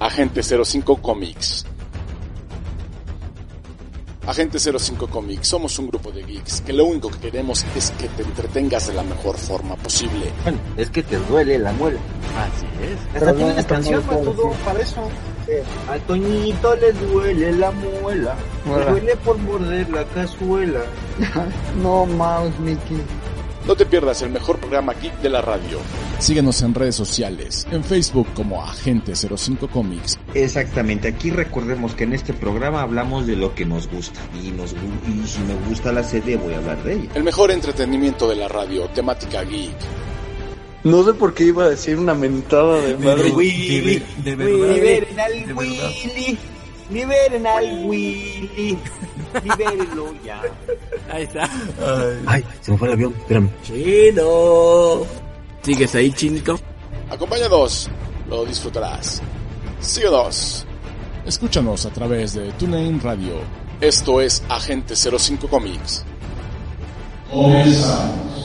Agente 05 Comics. Agente 05 Comics, somos un grupo de geeks que lo único que queremos es que te entretengas de la mejor forma posible. Bueno, es que te duele la muela. Así es. Hasta tienes canción para todo, para eso. A Toñito le duele la muela, le duele por morder la cazuela. No mouse, Mickey. No te pierdas el mejor programa geek de la radio. Síguenos en redes sociales, en Facebook como Agente 05 Comics, Exactamente, aquí recordemos que en este programa hablamos de lo que nos gusta. Y, nos, gu- y si me gusta la serie voy a hablar de ella. el mejor entretenimiento de la radio, temática geek. No sé por qué iba a decir una mentada de madre. Willy, de verdad. De verdad. Liberen al Willy, libérenlo ya. Ahí está. Ay, se me fue el avión, espérame. Chino. ¿Sigues ahí, chinito? Acompáñanos, lo disfrutarás. Síguenos. Escúchanos a través de TuneIn Radio. Esto es Agente 05 Comics. Comenzamos.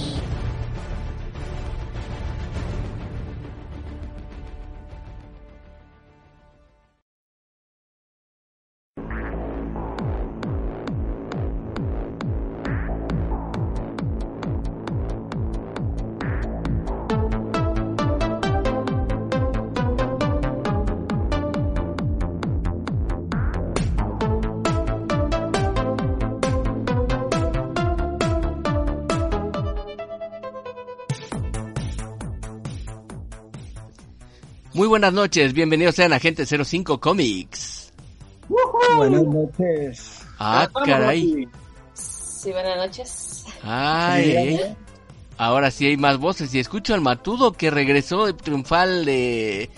Buenas noches, bienvenidos sean a Agente 05 Comics. Buenas noches. Ah, caray. Sí, buenas noches. Ay, ay. ahora sí hay más voces y escucho al Matudo que regresó triunfal de,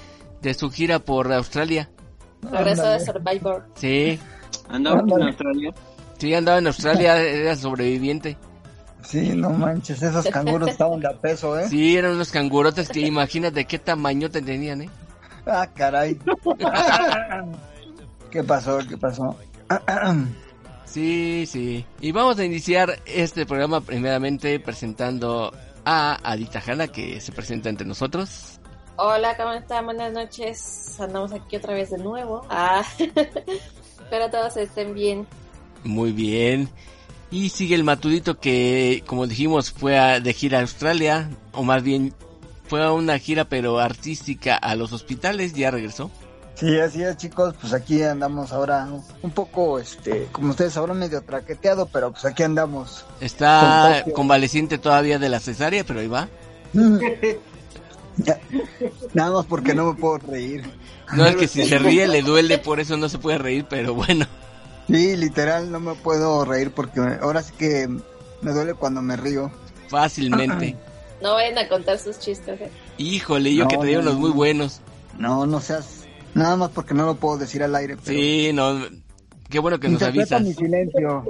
de su gira por Australia. Regreso de. Survivor. Sí, Andaba en. Australia. sí, andaba en Australia, era sobreviviente. Sí, no manches, esos canguros estaban de a peso, ¿eh? Sí, eran unos cangurotes que imagínate qué tamaño te tenían, ¿eh? Ah, caray. ¿Qué pasó? ¿Qué pasó? Sí, sí. Y vamos a iniciar este programa primeramente presentando a Adita Hanna que se presenta entre nosotros. Hola, ¿cómo están? Buenas noches. Andamos aquí otra vez de nuevo. Ah, espero todos estén bien. Muy bien. Y sigue el Matudito que, como dijimos, fue a- de gira a Australia, o más bien fue a una gira pero artística a los hospitales, ya regresó. Sí, así es, chicos. Pues aquí andamos ahora un poco, este, como ustedes sabrán, medio traqueteado, pero pues aquí andamos. Está convaleciente todavía de la cesárea, pero ahí va. Nada más porque no me puedo reír. No es que si se ríe le duele, por eso no se puede reír, pero bueno. Sí, literal, no me puedo reír porque ahora sí que me duele cuando me río. Fácilmente. No vayan a contar sus chistes. ¿eh? Híjole, yo No, que traía no, unos muy no. buenos. No, no seas. Nada más porque no lo puedo decir al aire. Pero Sí, no. Qué bueno que nos avisas. mi silencio.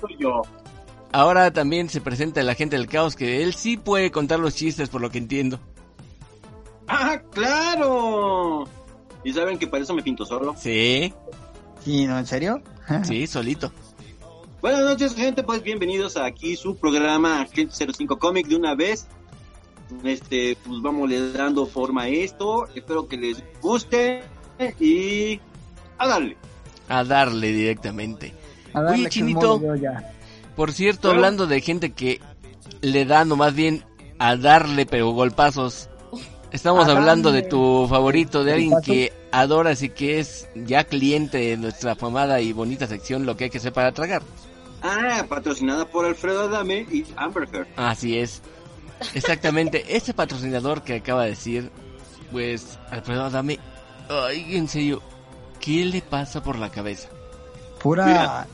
Soy yo. Ahora también se presenta el agente del caos, que él sí puede contar los chistes, por lo que entiendo. ¡Ah, claro! ¿Y saben que para eso me pinto solo? Sí, Sí, ¿no? ¿En serio? sí, solito. Buenas noches, gente. Pues bienvenidos a aquí su programa Agente 05 Comic de una vez. Este, pues vamos le dando forma a esto. Espero que les guste y a darle. A darle directamente. A darle Oye, Chinito. Por cierto, hablando de gente que le da nomás bien a darle, pero golpazos. Estamos A hablando de tu favorito, de alguien que adoras y que es ya cliente de nuestra famada y bonita sección Lo que hay que hacer para tragar. Ah, patrocinada por Alfredo Adame y Amber Heard. Así es. Exactamente, ese patrocinador que acaba de decir, pues, Alfredo, dame, ay, en serio, ¿qué le pasa por la cabeza? Pura. Mira.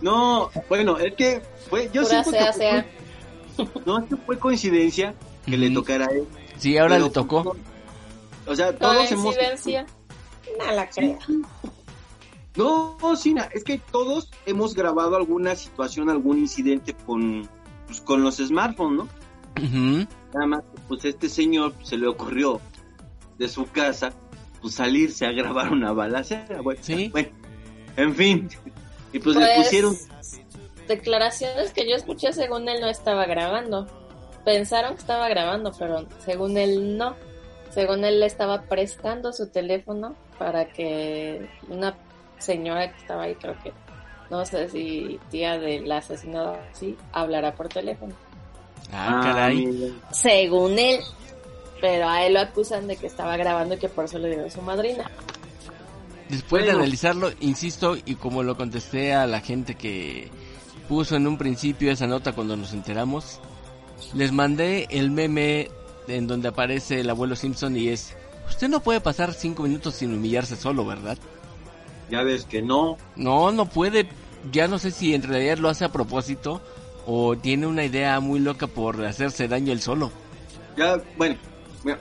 No, bueno, es que fue, yo Pura siento sea, que sea. fue- no, es que fue coincidencia que le tocara a él. Sí, ahora le tocó. O sea, todos hemos Coincidencia. No la creo. No, Sina, es que todos hemos grabado alguna situación, algún incidente con, pues, con los smartphones, ¿no? Nada más, pues este señor se le ocurrió de su casa, pues salirse a grabar una balacera, bueno, Sí. bueno, en fin, y pues, Pues, le pusieron, Declaraciones que yo escuché según él no estaba grabando. Pensaron que estaba grabando, pero según él no. según él le estaba prestando su teléfono para que una señora que estaba ahí, creo que, no sé si tía del asesinado así, hablara por teléfono. Ah, caray. mira. Según él. Pero a él lo acusan de que estaba grabando y que por eso le dio a su madrina. Después de analizarlo, insisto, y como lo contesté a la gente que puso en un principio esa nota cuando nos enteramos, les mandé el meme en donde aparece el abuelo Simpson y es, usted no puede pasar cinco minutos sin humillarse solo, ¿verdad? Ya ves que no. No, no puede, ya no sé si en realidad lo hace a propósito o tiene una idea muy loca por hacerse daño él solo. Ya, bueno, mira,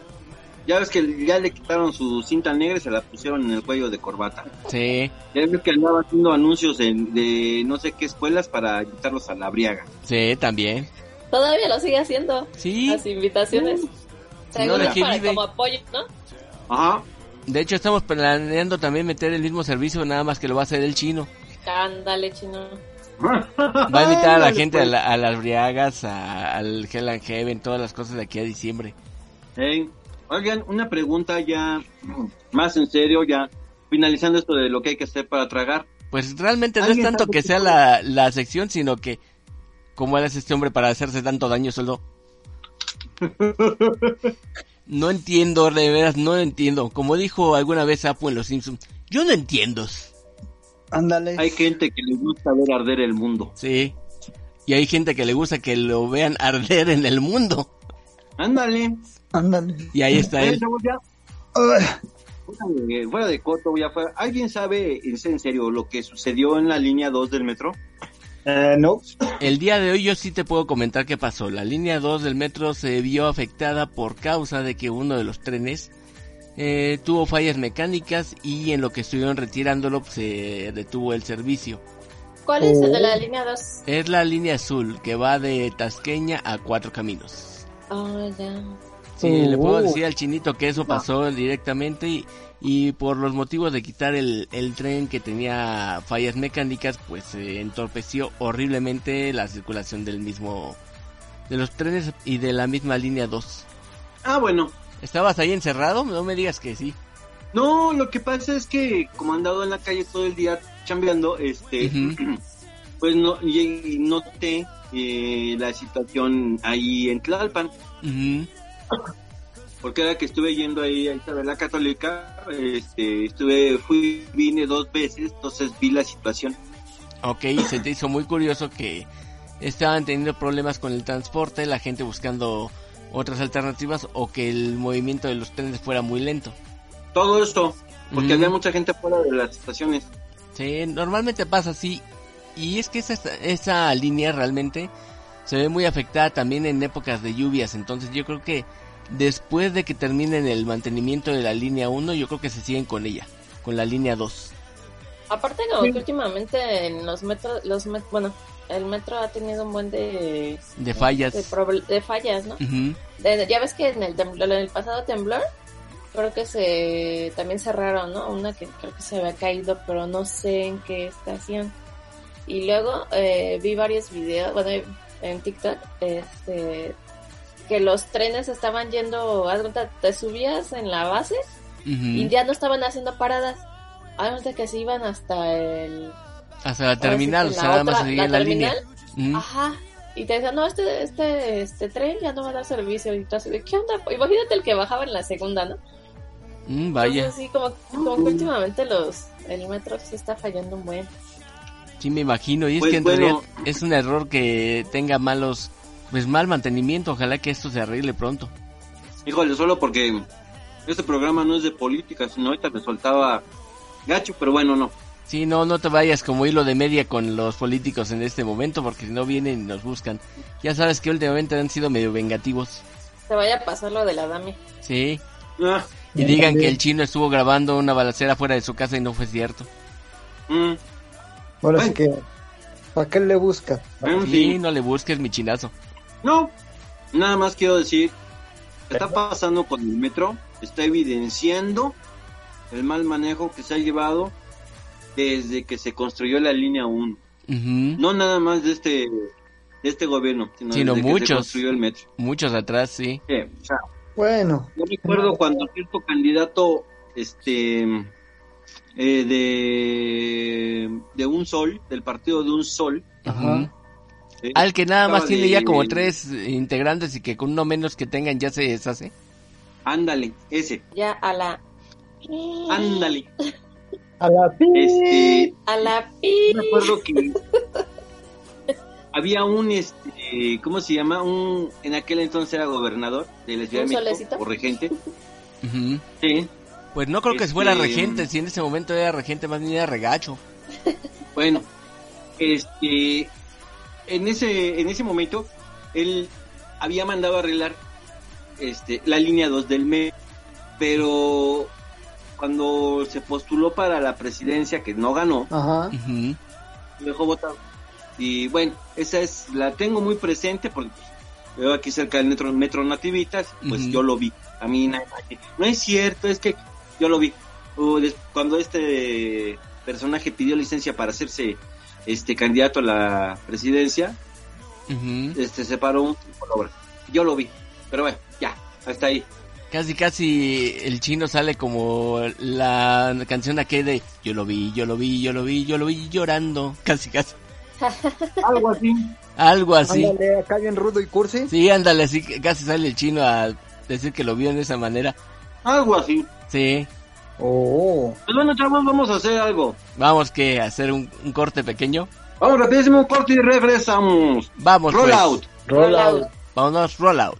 ya ves que ya le quitaron su cinta negra y se la pusieron en el cuello de corbata. Sí, Ya ves que andaba haciendo anuncios en- de no sé qué escuelas para invitarlos a la briaga. sí, también. Todavía lo sigue haciendo. Sí, Las invitaciones. ¿de es qué para vive? como apoyo, ¿no? Ajá. de hecho estamos planeando también meter el mismo servicio, nada más que lo va a hacer el chino. Ándale, chino. Va a invitar a la gente a, la- a las briagas, a- al Hell and Heaven, todas las cosas de aquí a diciembre. Oigan, una pregunta ya más en serio, ya finalizando esto de lo que hay que hacer para tragar. Pues realmente no es ¿Alguien tanto que sea la, la sección, sino que cómo eres este hombre para hacerse tanto daño solo. No entiendo, de veras, no entiendo. Como dijo alguna vez Apu en Los Simpsons, yo no entiendo. Ándale. Hay gente que le gusta ver arder el mundo. Sí. Y hay gente que le gusta que lo vean arder en el mundo. Ándale. Ándale. Y ahí está él. fuera de, fuera de coto, ya fuera. ¿Alguien sabe, en serio, lo que sucedió en la línea 2 del metro? eh, no. El día de hoy yo sí te puedo comentar qué pasó. La línea 2 del metro se vio afectada por causa de que uno de los trenes eh, tuvo fallas mecánicas y en lo que estuvieron retirándolo pues, se detuvo el servicio. ¿Cuál es el de Oh. la línea 2? Es la línea azul que va de Tasqueña a Cuatro Caminos. Oh, ya. Sí, le puedo Oh. decir al chinito que eso pasó directamente y, y por los motivos de quitar el, el tren que tenía fallas mecánicas, pues se entorpeció horriblemente la circulación del mismo, de los trenes y de la misma línea 2. Ah, bueno. ¿Estabas ahí encerrado? No me digas que sí. No, lo que pasa es que como andado en la calle todo el día chambeando, este, pues no y noté eh, la situación ahí en Tlalpan, Ujú. porque era que estuve yendo ahí a Isabel Católica, este, estuve, fui, vine dos veces, entonces vi la situación. Ok, se te hizo muy curioso que estaban teniendo problemas con el transporte, la gente buscando otras alternativas o que el movimiento de los trenes fuera muy lento. Todo esto, porque Mm. había mucha gente fuera de las estaciones. Sí, normalmente pasa así. Y es que esa, esa línea realmente se ve muy afectada también en épocas de lluvias. Entonces yo creo que después de que terminen el mantenimiento de la línea 1, yo creo que se siguen con ella, con la línea 2. Aparte, como que últimamente en los metros, los met- bueno, el metro ha tenido un buen de, De fallas. de, fallas, ¿no? De- ya ves que en el, temblor, en el pasado temblor, creo que se también cerraron, ¿no? Una que creo que se había caído, pero no sé en qué estación. Y luego eh, vi varios videos, bueno, en TikTok, este, que los trenes estaban yendo, te subías en la base Ujú. y ya no estaban haciendo paradas. Haz de que se iban hasta el... Hasta la terminal, o sea, nada más otra- se seguía la, línea. terminal, Ujú. Ajá. Y te decían, no, este, este, este tren ya no va a dar servicio. Y tú así de, ¿qué onda? Imagínate el que bajaba en la segunda, ¿no? Mm, vaya, Entonces, sí, como, como que últimamente los, el metro sí está fallando un buen. sí me imagino. Y es Pues que en bueno. realidad es un error que tenga malos, pues mal mantenimiento. Ojalá que esto se arregle pronto. Híjole, solo porque este programa no es de política, sino ahorita me soltaba gacho, pero bueno, no. Sí, no, no te vayas como hilo de media con los políticos en este momento, porque si no vienen y nos buscan. Ya sabes que últimamente han sido medio vengativos. Se vaya a pasar lo de la dame. Sí. Ah, Y digan que el chino estuvo grabando una balacera fuera de su casa y no fue cierto. mm, Ahora sí que. ¿Para qué le busca? en Sí, fin. no le busques mi chinazo. No, nada más quiero decir, ¿qué está pasando con el metro? Está evidenciando el mal manejo que se ha llevado desde que se construyó la línea 1. Ujú. No nada más de este de este gobierno, sino, Sino desde que se muchos. construyó el metro. Muchos atrás, sí. Sí, o sea, Bueno. Yo recuerdo cuando cierto candidato, este, eh, de, de un sol, del partido de un sol, Ajá. ¿eh? Al que nada más tiene de- ya como tres integrantes y que con uno menos que tengan ya se deshace. Ándale, ese, Ya a la... ándale. A la fin. Este, A la pi. Yo recuerdo que había un, este, ¿cómo se llama? Un, en aquel entonces era gobernador de la Ciudad ¿Un de México, solecito? o regente. Sí. Pues no creo que Este, fuera regente, si en ese momento era regente, más bien era regacho. Bueno, este, en ese, en ese momento, él había mandado a arreglar, este, la línea 2 del mes, pero cuando se postuló para la presidencia, que no ganó, Ajá. Dejó votado. Y bueno, esa es, la tengo muy presente porque veo aquí cerca del metro, metro Nativitas, pues yo lo vi. A mí no es cierto, es que yo lo vi. Uh, cuando este personaje pidió licencia para hacerse este candidato a la presidencia, Ujú. este se paró un tipo de obra. Yo lo vi. Pero bueno, ya, hasta ahí. Casi, casi el chino sale como la canción aquella de Yo lo vi, yo lo vi, yo lo vi, yo lo vi llorando. Casi, casi. Algo así. Algo así. Ándale, acá bien rudo y cursi. Sí, ándale, así que casi sale el chino a decir que lo vio de esa manera. Algo así. Sí. Oh. Pues bueno, chavos, vamos a hacer algo. Vamos que hacer un, un corte pequeño. Vamos rapidísimo, corte y regresamos. Vamos, Roll pues. out. Roll out. Vámonos, roll out.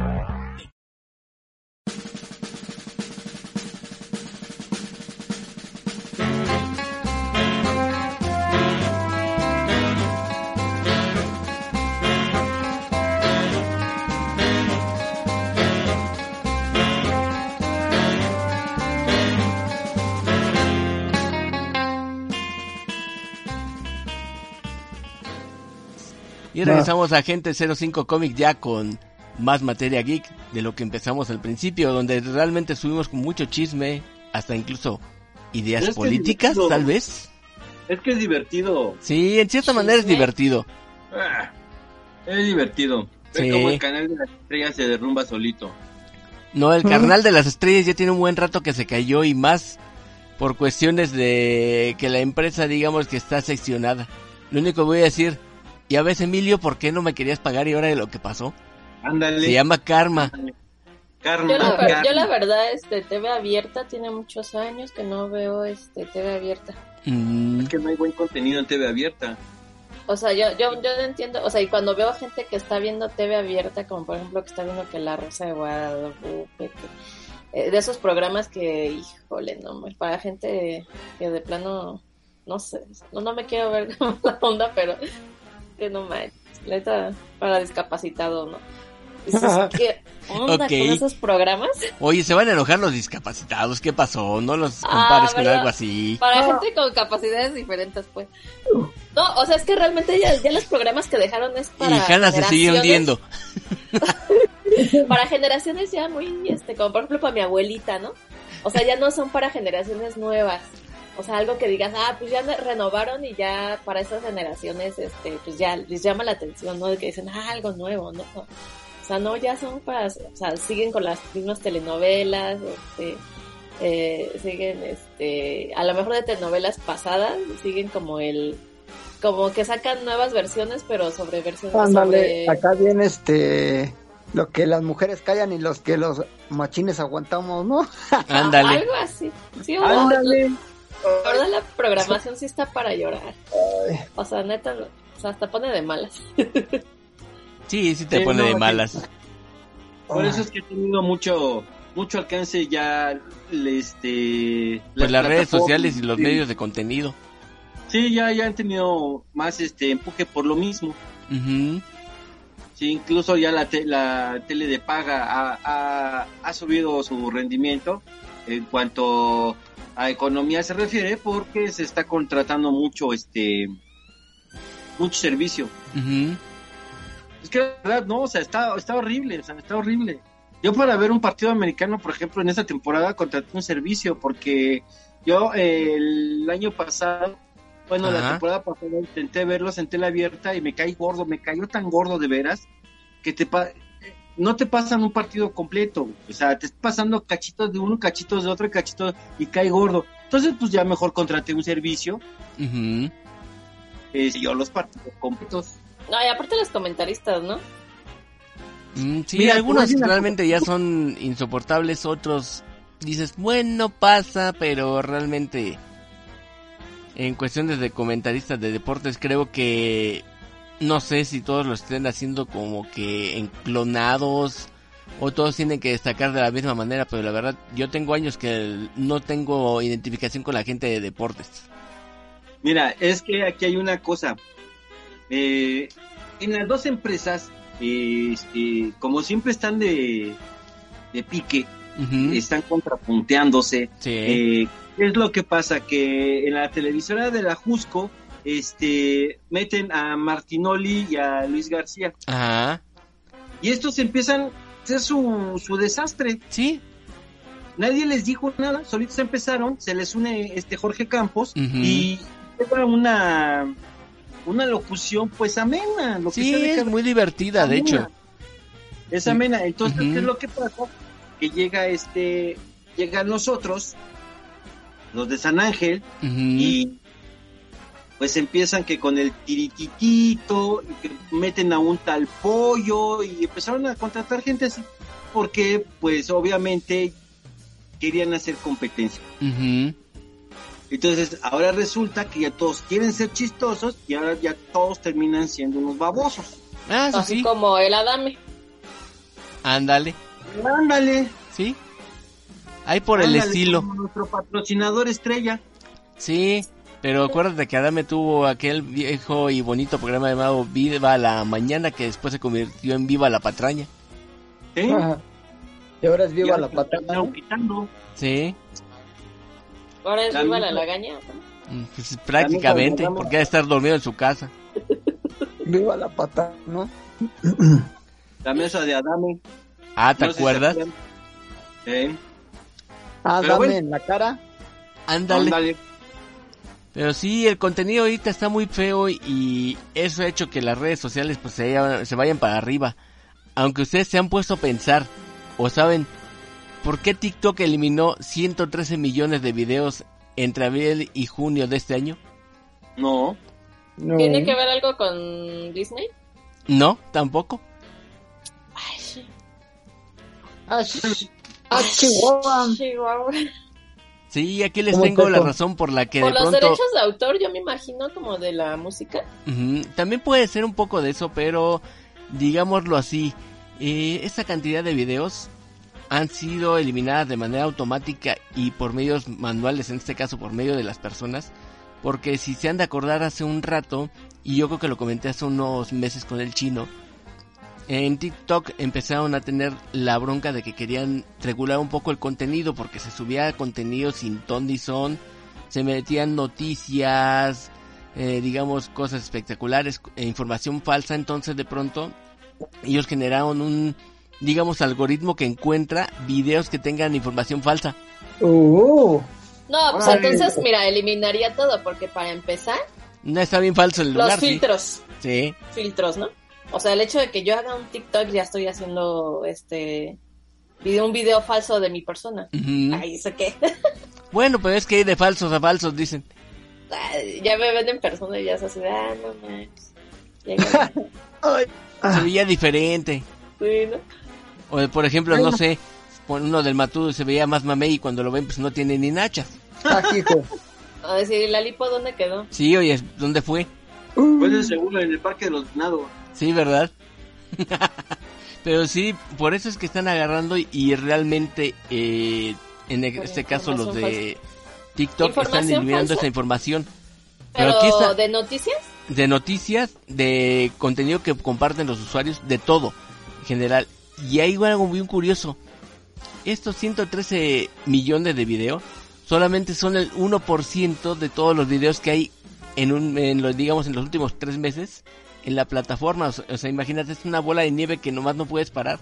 Y regresamos a Agente 05 Comic ya con más materia geek de lo que empezamos al principio, donde realmente subimos con mucho chisme, hasta incluso ideas Es políticas, tal vez. Es que es divertido. Sí, en cierta manera es divertido. Ah, es divertido. Cómo el canal de las estrellas se derrumba solito. No, el carnal de las estrellas ya tiene un buen rato que se cayó y más por cuestiones de que la empresa digamos que está seccionada. Lo único que voy a decir, ya ves Emilio, ¿por qué no me querías pagar y ahora de lo que pasó? Ándale. Se llama karma. Karma, Yo la, karma. yo la verdad, este, TV abierta, tiene muchos años que no veo este TV abierta. Mm, Es que no hay buen contenido en TV abierta. O sea, yo, yo, yo no entiendo, o sea, y cuando veo gente que está viendo TV abierta, como por ejemplo que está viendo que La Rosa de Guadalupe, que- eh, de esos programas que, híjole, no, para gente que de plano, no sé, no, no me quiero ver como la onda, pero que no me, neta, para discapacitado, ¿no? Dices, ¿qué onda Ok. con esos programas? Oye, se van a enojar los discapacitados, ¿qué pasó? No los Ah, compares con ¿verdad? algo así. Para No. gente con capacidades diferentes, pues. No, o sea, es que realmente ya, ya los programas que dejaron es para. Y Hanna se sigue hundiendo. Para generaciones ya muy, este, como por ejemplo para mi abuelita, ¿no? O sea, ya no son para generaciones nuevas. O sea, algo que digas, ah, pues ya me renovaron y ya para esas generaciones, este, pues ya les llama la atención, ¿no? De que dicen, ah, algo nuevo, ¿no? O sea, no, ya son para, o sea, siguen con las mismas telenovelas, este, eh, siguen, este, a lo mejor de telenovelas pasadas, siguen como el, como que sacan nuevas versiones, pero sobre versiones Ándale, sobre... acá viene este lo que las mujeres callan y los que los machines aguantamos, ¿no? Ándale. Algo así. Sí, o- Ándale. La verdad, la programación sí está para llorar. O sea, neta, o sea, hasta pone de malas. Sí, sí te Sí, pone no, de malas. Por eso es que ha tenido mucho mucho alcance ya este Pues las redes sociales y los sí. medios de contenido. Sí, ya ya han tenido más este empuje por lo mismo. Ujú. Sí, incluso ya la, te- la tele de paga ha, ha, ha subido su rendimiento en cuanto a economía se refiere porque se está contratando mucho este mucho servicio. Es que la verdad, no, o sea, está, está horrible, o sea, está horrible. Yo para ver un partido americano, por ejemplo, en esta temporada contraté un servicio porque yo eh, el año pasado, bueno, la temporada pasada intenté verlos en tela abierta y me caí gordo, me cayó tan gordo de veras que te no te pasan un partido completo, o sea, te estás pasando cachitos de uno, cachitos de otro, cachitos y cae gordo. Entonces, pues ya mejor contraté un servicio eh, yo los partidos completos. No, y aparte los comentaristas, ¿no? Mm, sí, Mira, algunos una realmente ya son insoportables, otros dices, bueno, pasa, pero realmente en cuestiones de comentaristas de deportes creo que no sé si todos lo estén haciendo como que en clonados o todos tienen que destacar de la misma manera, pero la verdad yo tengo años que no tengo identificación con la gente de deportes. Mira, es que aquí hay una cosa. Eh, en las dos empresas, eh, este, como siempre están de, de pique, están contrapunteándose. sí. Eh, ¿Qué es lo que pasa? Que en la televisora de la Jusco este, meten a Martinoli y a Luis García. Ajá. Y estos empiezan a hacer su, su desastre. Sí. Nadie les dijo nada, solitos empezaron, se les une este Jorge Campos y lleva una una locución pues amena, lo que Sí, de es muy divertida, de hecho. Es amena, entonces. ¿qué es lo que pasa? Que llega este llegan nosotros los de San Ángel y pues empiezan que con el tirititito y que meten a un tal pollo y empezaron a contratar gente así porque pues obviamente querían hacer competencia. Entonces ahora resulta que ya todos quieren ser chistosos y ahora ya todos terminan siendo unos babosos. Ah, eso Así sí. como el Adame. Ándale. Ándale. Sí. Ahí por el estilo. como nuestro patrocinador estrella. Sí. Pero acuérdate que Adame tuvo aquel viejo y bonito programa llamado Viva la Mañana que después se convirtió en Viva la Patraña. ¿sí? Ajá. Y ahora es viva la quitando. Sí. Ahora es La viva la lagaña. Pues, prácticamente. Adame- Porque ha de estar dormido en su casa. Viva la patata, ¿no? La mesa de Adame. Ah, ¿te No si acuerdas? acuerdan. Sí. Ah, Pero dame bueno. en la cara. Ándale. Ándale. Pero sí, el contenido ahorita está muy feo y eso ha hecho que las redes sociales pues se, vayan- se vayan para arriba. Aunque ustedes se han puesto a pensar o saben por qué TikTok eliminó 113 millones de videos entre abril y junio de este año. No. No. ¿Tiene que ver algo con Disney? No, tampoco. Ay, sí. Ah, sh- ah, Chihuahua. Chihuahua. Sí, aquí les ¿Cómo tengo la razón por la que Por de los pronto... derechos de autor, yo me imagino como de la música. Ujú, También puede ser un poco de eso, pero digámoslo así, eh, esta cantidad de videos han sido eliminadas de manera automática y por medios manuales, en este caso por medio de las personas, porque si se han de acordar hace un rato, y yo creo que lo comenté hace unos meses con el chino, en TikTok empezaron a tener la bronca de que querían regular un poco el contenido porque se subía contenido sin ton ni son, se metían noticias, eh, digamos cosas espectaculares, e información falsa, entonces de pronto ellos generaron un, digamos, algoritmo que encuentra videos que tengan información falsa. Uh, No, pues entonces, mira, eliminaría todo, porque para empezar, No está bien falso el los lugar, sí. filtros, Sí. filtros, ¿no? O sea, el hecho de que yo haga un TikTok, ya estoy haciendo, este, video, un video falso de mi persona. Ay, ¿eso qué? Bueno, pero es que hay de falsos a falsos, dicen. Ay, ya me ven en persona y ya se hace, ah, no manches. Ay, Se veía diferente. Sí, ¿no? O de, por ejemplo, no sé, pon uno del matudo se veía más mamey y cuando lo ven pues no tiene ni nachas. hijo. A decir, ¿la lipo dónde quedó? Sí, oye, ¿dónde fue? Pues de seguro en el Parque de los Venados. Sí, ¿verdad? Pero sí, por eso es que están agarrando y, y realmente, eh, en e- este caso los de TikTok están ¿Información eliminando esa información. Pero Pero, está ¿de noticias? de noticias, de contenido que comparten los usuarios, de todo en general. Y hay algo muy curioso. Estos 113 millones de videos solamente son el 1% de todos los videos que hay en un, en los, digamos, en los últimos tres meses en la plataforma. O sea, imagínate, es una bola de nieve que nomás no puedes parar.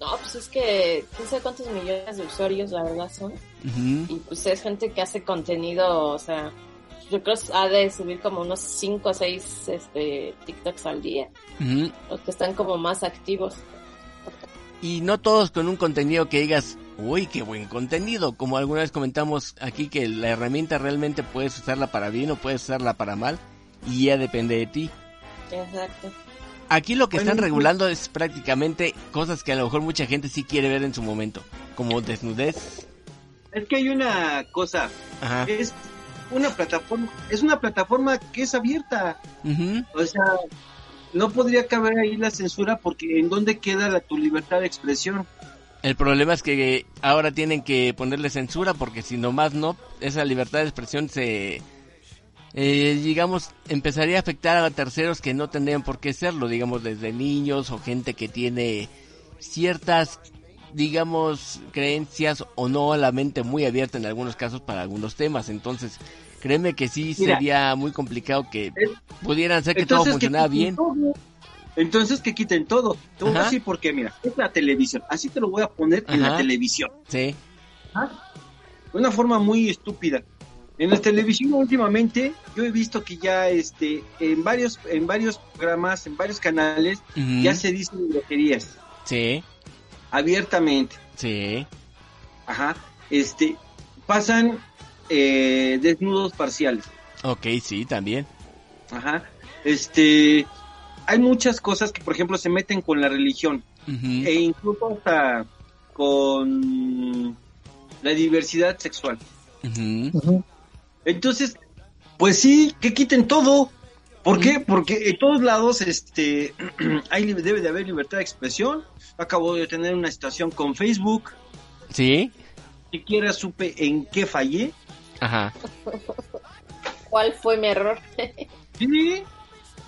No, pues es que no sé cuántos millones de usuarios la verdad son. Y pues es gente que hace contenido, o sea, yo creo que ha de subir como unos 5 o 6 este, TikToks al día. Los que están como más activos. Y no todos con un contenido que digas, uy, qué buen contenido. Como alguna vez comentamos aquí que la herramienta realmente puedes usarla para bien o puedes usarla para mal. Y ya depende de ti. Exacto. Aquí lo que están regulando es prácticamente cosas que a lo mejor mucha gente sí quiere ver en su momento, como desnudez. Es que hay una cosa, es una plataforma, es una plataforma que es abierta. O sea, no podría caber ahí la censura porque en dónde queda la, tu libertad de expresión. El problema es que ahora tienen que ponerle censura porque si nomás no, esa libertad de expresión se, eh, digamos, empezaría a afectar a terceros que no tendrían por qué serlo, digamos, desde niños o gente que tiene ciertas, digamos, creencias o no la mente muy abierta en algunos casos para algunos temas. Entonces, créeme que sí sería muy complicado que pudieran hacer que todo funcionara bien. Entonces que quiten todo. Te voy a decir porque, mira, es la televisión. Así te lo voy a poner en la televisión. Sí. Una forma muy estúpida. En la televisión últimamente yo he visto que ya este en varios en varios programas, en varios canales ya se dicen groserías. Sí. Abiertamente. Sí. Ajá. Este pasan eh, desnudos parciales. Ok, sí, también. Ajá. Este hay muchas cosas que por ejemplo se meten con la religión e incluso hasta con la diversidad sexual. Entonces, pues sí, que quiten todo. ¿Por qué? Porque en todos lados este, hay, debe de haber libertad de expresión. Acabo de tener una situación con Facebook. Sí. Siquiera supe en qué fallé. Ajá. ¿Cuál fue mi error? sí.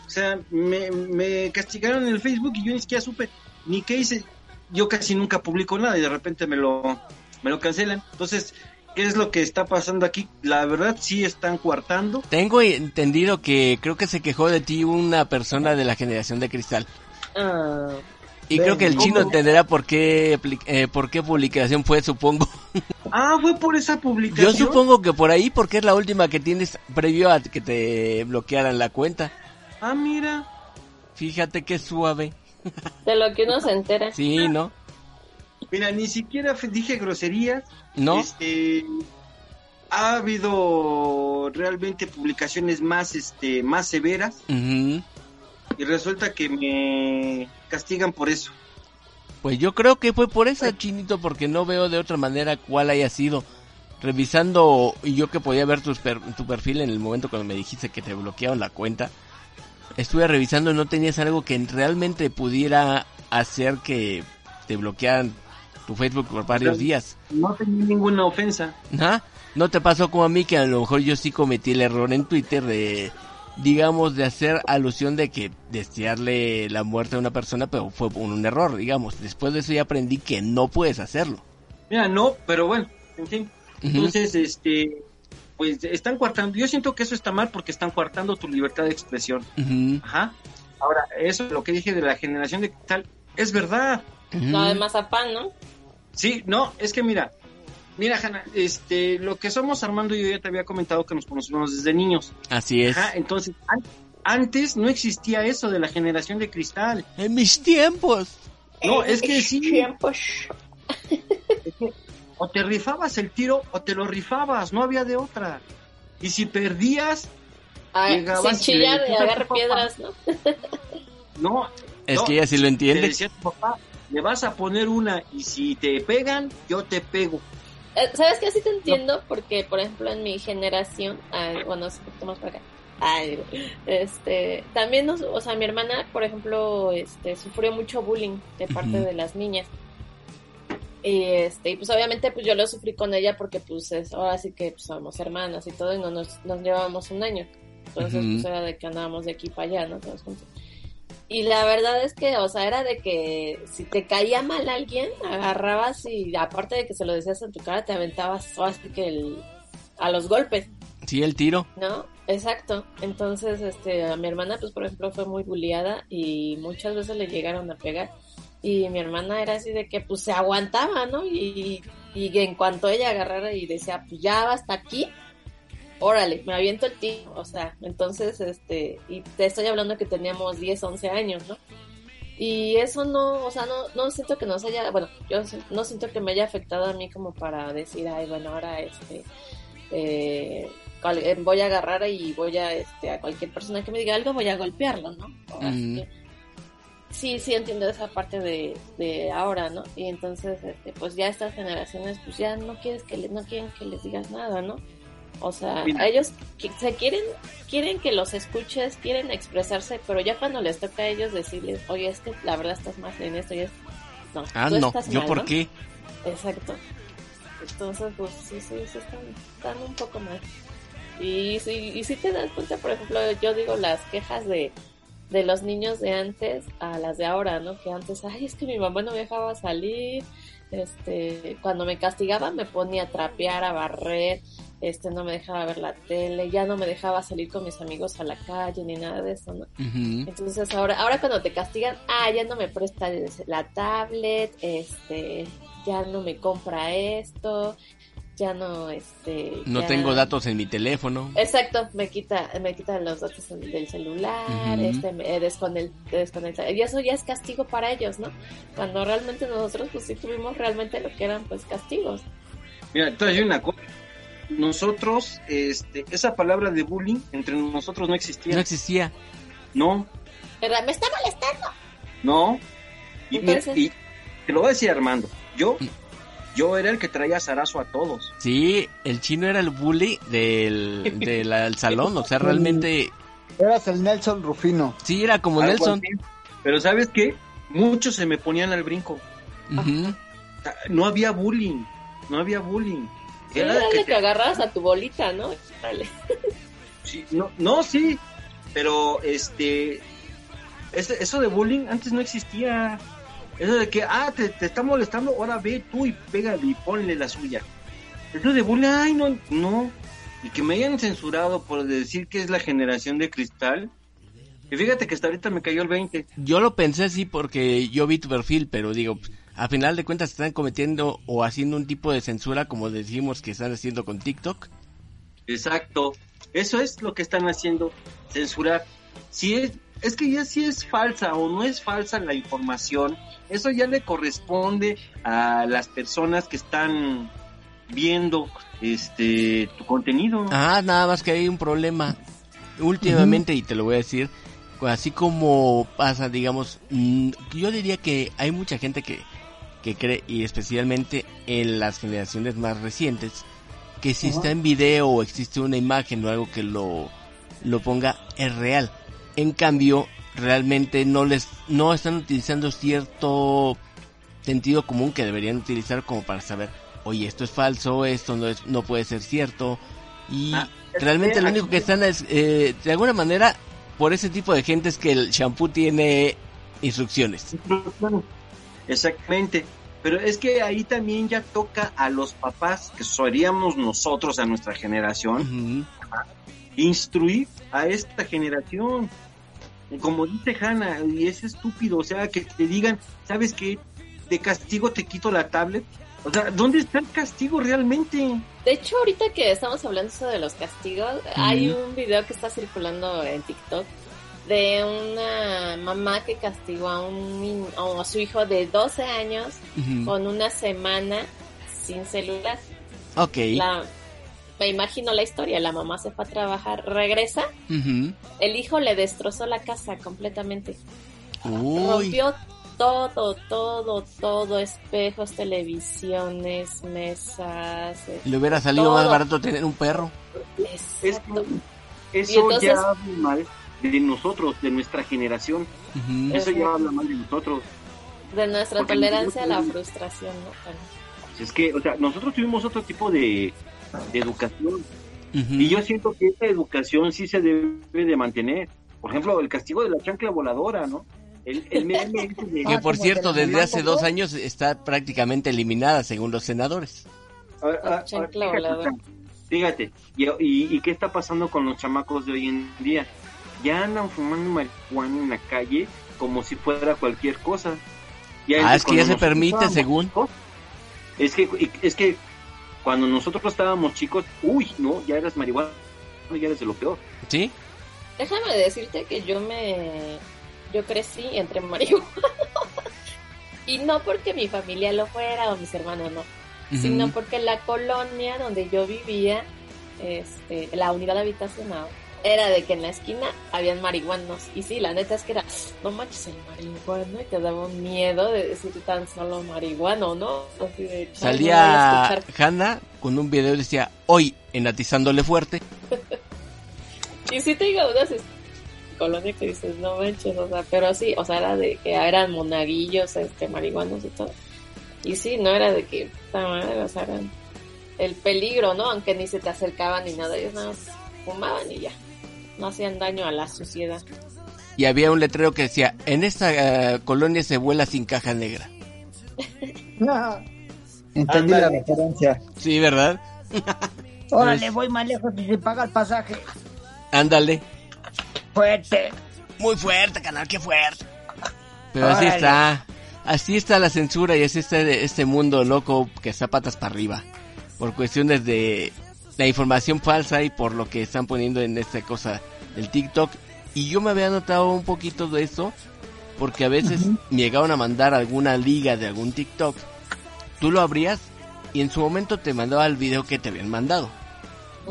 O sea, me, me castigaron en el Facebook y yo ni siquiera supe ni qué hice. Yo casi nunca publico nada y de repente me lo, me lo cancelan. Entonces, ¿Qué es lo que está pasando aquí? La verdad sí están coartando. Tengo entendido que creo que se quejó de ti una persona de la generación de cristal. Ah. y creo que el chino entenderá por qué, eh, por qué publicación fue, supongo. Ah, fue por esa publicación. Yo supongo que por ahí, porque es la última que tienes previo a que te bloquearan la cuenta. Ah, mira. Fíjate qué suave. De lo que uno se entera. Sí, ¿no? Mira, ni siquiera dije groserías. No. Este, ha habido realmente publicaciones más, este, más severas. Y resulta que me castigan por eso. Pues yo creo que fue por esa, Chinito, porque no veo de otra manera cuál haya sido. Revisando, y yo que podía ver tu, tu perfil en el momento cuando me dijiste que te bloquearon la cuenta, estuve revisando y no tenías algo que realmente pudiera hacer que te bloquearan tu Facebook por varios días. No tenía ninguna ofensa. No te pasó como a mí que a lo mejor yo sí cometí el error en Twitter de, digamos, de hacer alusión de que desearle la muerte a una persona, pero fue un, error, digamos. Después de eso ya aprendí que no puedes hacerlo. Mira, no, pero bueno, en fin. Entonces, este, pues están coartando. Yo siento que eso está mal porque están coartando tu libertad de expresión. Ajá. Ahora, eso, lo que dije de la generación de tal, es verdad. No, de mazapán, ¿no? Sí, no, es que mira, mira, Hanna, este, lo que somos Armando y yo ya te había comentado que nos conocemos desde niños. Así es. Ajá, entonces, antes no existía eso de la generación de cristal. En mis tiempos. No, es que sí. Tiempos. o te rifabas el tiro o te lo rifabas, no había de otra. Y si perdías, Ay, llegabas sin chillar de agarrar piedras, ¿no? no. Es que ella sí lo entiende. Te decía tu papá, le vas a poner una y si te pegan, yo te pego. Eh, ¿Sabes qué? Sí te entiendo, porque por ejemplo en mi generación, bueno, es un poquito más para acá, este, también, o sea, mi hermana, por ejemplo, este, sufrió mucho bullying de parte de las niñas. Y este, y pues obviamente pues yo lo sufrí con ella porque pues es, ahora sí que pues, somos hermanas y todo y no nos, nos llevábamos un año. Entonces pues era de que andábamos de aquí para allá, ¿no? Todos juntos. Y la verdad es que, o sea, era de que si te caía mal alguien, agarrabas y aparte de que se lo decías en tu cara, te aventabas así que el, a los golpes. Sí, el tiro. ¿No? Exacto. Entonces, este, a mi hermana, pues, por ejemplo, fue muy bulliada y muchas veces le llegaron a pegar. Y mi hermana era así de que, pues, se aguantaba, ¿no? Y, y en cuanto ella agarrara y decía, pues, ya hasta aquí, órale, me aviento el tiro. O sea, entonces, este, y te estoy hablando que teníamos 10, 11 años, ¿no? Y eso no, o sea, no, no siento que nos haya, bueno, yo no siento que me haya afectado a mí como para decir, ay, bueno, ahora este, eh, eh, voy a agarrar y voy a, este, a cualquier persona que me diga algo, voy a golpearlo, ¿no? sí, sí entiendo esa parte de, de ahora, ¿no? Y entonces, este, pues ya estas generaciones, pues ya no quieres que no quieren que les digas nada, ¿no? O sea, ellos se quieren, quieren que los escuches, quieren expresarse, pero ya cuando les toca a ellos decirles, oye, es que la verdad estás más en esto y es... No, ah, no, ¿yo por qué? Exacto. Entonces, pues sí, sí, sí están, están un poco mal. Y si, y si te das cuenta, por ejemplo, yo digo las quejas de, de los niños de antes a las de ahora, ¿no? Que antes, ay, es que mi mamá no me dejaba salir, este, cuando me castigaba me ponía a trapear, a barrer, este no me dejaba ver la tele, ya no me dejaba salir con mis amigos a la calle ni nada de eso, ¿no? Entonces ahora, ahora cuando te castigan, ah, ya no me presta la tablet, este, ya no me compra esto, ya no, este, no tengo datos en mi teléfono. Exacto, me quita, me quita los datos del celular, este, me desconecta, y eso ya es castigo para ellos, ¿no? Cuando realmente nosotros pues sí tuvimos realmente lo que eran pues castigos. Mira, entonces hay una cosa nosotros, este, esa palabra de bullying entre nosotros no existía. No existía. No. Pero me está molestando. No. Y, te lo voy a decir Armando. Yo, yo era el que traía zarazo a todos. Sí, el chino era el bully del, del salón, o sea, realmente... Eras el Nelson Rufino. Sí, era como Nelson. Pero ¿sabes qué? Muchos se me ponían al brinco. No había bullying, no había bullying. Era de que, agarras a tu bolita, ¿no? Sí, no, no, sí, pero este, eso de bullying antes no existía. Eso de que, ah, te, te está molestando, ahora ve tú y pégale y ponle la suya. Eso de bullying, ay, no, no. Y que me hayan censurado por decir que es la generación de cristal. Y fíjate que hasta ahorita me cayó el 20. Yo lo pensé así porque yo vi tu perfil, pero digo, a final de cuentas están cometiendo o haciendo un tipo de censura como decimos que están haciendo con TikTok. Exacto, eso es lo que están haciendo, censurar. Si es, es que ya si es falsa o no es falsa la información, eso ya le corresponde a las personas que están viendo este tu contenido. Ah, nada más que hay un problema. Últimamente, y te lo voy a decir, así como pasa, digamos, mm, yo diría que hay mucha gente que que cree, y especialmente en las generaciones más recientes, que si está en video o existe una imagen o algo que lo, lo ponga, es real. En cambio, realmente no les, no están utilizando cierto sentido común que deberían utilizar como para saber, oye, esto es falso, esto no es, no puede ser cierto. Y ah, realmente lo único que están es, eh, de alguna manera, por ese tipo de gente es que el shampoo tiene instrucciones. Exactamente. Pero es que ahí también ya toca a los papás, que seríamos nosotros, a nuestra generación, instruir a esta generación. Como dice Hanna, y es estúpido, o sea, que te digan, ¿sabes qué? De castigo te quito la tablet. O sea, ¿dónde está el castigo realmente? De hecho, ahorita que estamos hablando de los castigos, hay un video que está circulando en TikTok de una mamá que castigó a un a su hijo de 12 años con una semana sin celular. Ok. me imagino la historia, la mamá se fue a trabajar, regresa, el hijo le destrozó la casa completamente. Rompió todo, todo, todo, espejos, televisiones, mesas. Le hubiera salido más barato tener un perro. eso ya mal de nosotros, de nuestra generación. Eso ya habla mal de nosotros. De nuestra tolerancia a la frustración, Es que, o sea, nosotros tuvimos otro tipo de, educación. Y yo siento que esa educación sí se debe de mantener. Por ejemplo, el castigo de la chancla voladora, ¿no? El, el Que por cierto, desde hace dos años está prácticamente eliminada según los senadores. la chancla voladora. Fíjate, y, y, qué está pasando con los chamacos de hoy en día? Ya andan fumando marihuana en la calle como si fuera cualquier cosa. ah, es que ya se permite, según. Es que, es que cuando nosotros estábamos chicos, uy, no, ya eras marihuana, ya eres de lo peor. ¿Sí? Déjame decirte que yo me. Yo crecí entre marihuana. y no porque mi familia lo fuera o mis hermanos no sino porque la colonia donde yo vivía, este, la unidad habitacional, era de que en la esquina habían marihuanos. Y sí, la neta es que era, no manches el marihuano, y te daba un miedo de decir tan solo marihuano, ¿no? Salía Hanna con un video y decía, hoy enatizándole fuerte. y sí te digo unas colonias que dices, no manches, o sea, pero sí, o sea, era de que eran monaguillos, este, marihuanos y todo. Y sí, no era de que, o sea, el peligro, ¿no? Aunque ni se te acercaban ni nada, ellos nada más fumaban y ya. No hacían daño a la sociedad. Y había un letrero que decía, en esta eh, colonia se vuela sin caja negra. no. Entendí la referencia. Sí, ¿verdad? Órale, voy más lejos y se paga el pasaje. Ándale. Fuerte. Muy fuerte, canal, qué fuerte. Pero así está así está la censura y así está este mundo loco que está patas para arriba. Por cuestiones de la información falsa y por lo que están poniendo en esta cosa del TikTok. Y yo me había notado un poquito de eso porque a veces me llegaban a mandar alguna liga de algún TikTok. Tú lo abrías y en su momento te mandaba el video que te habían mandado.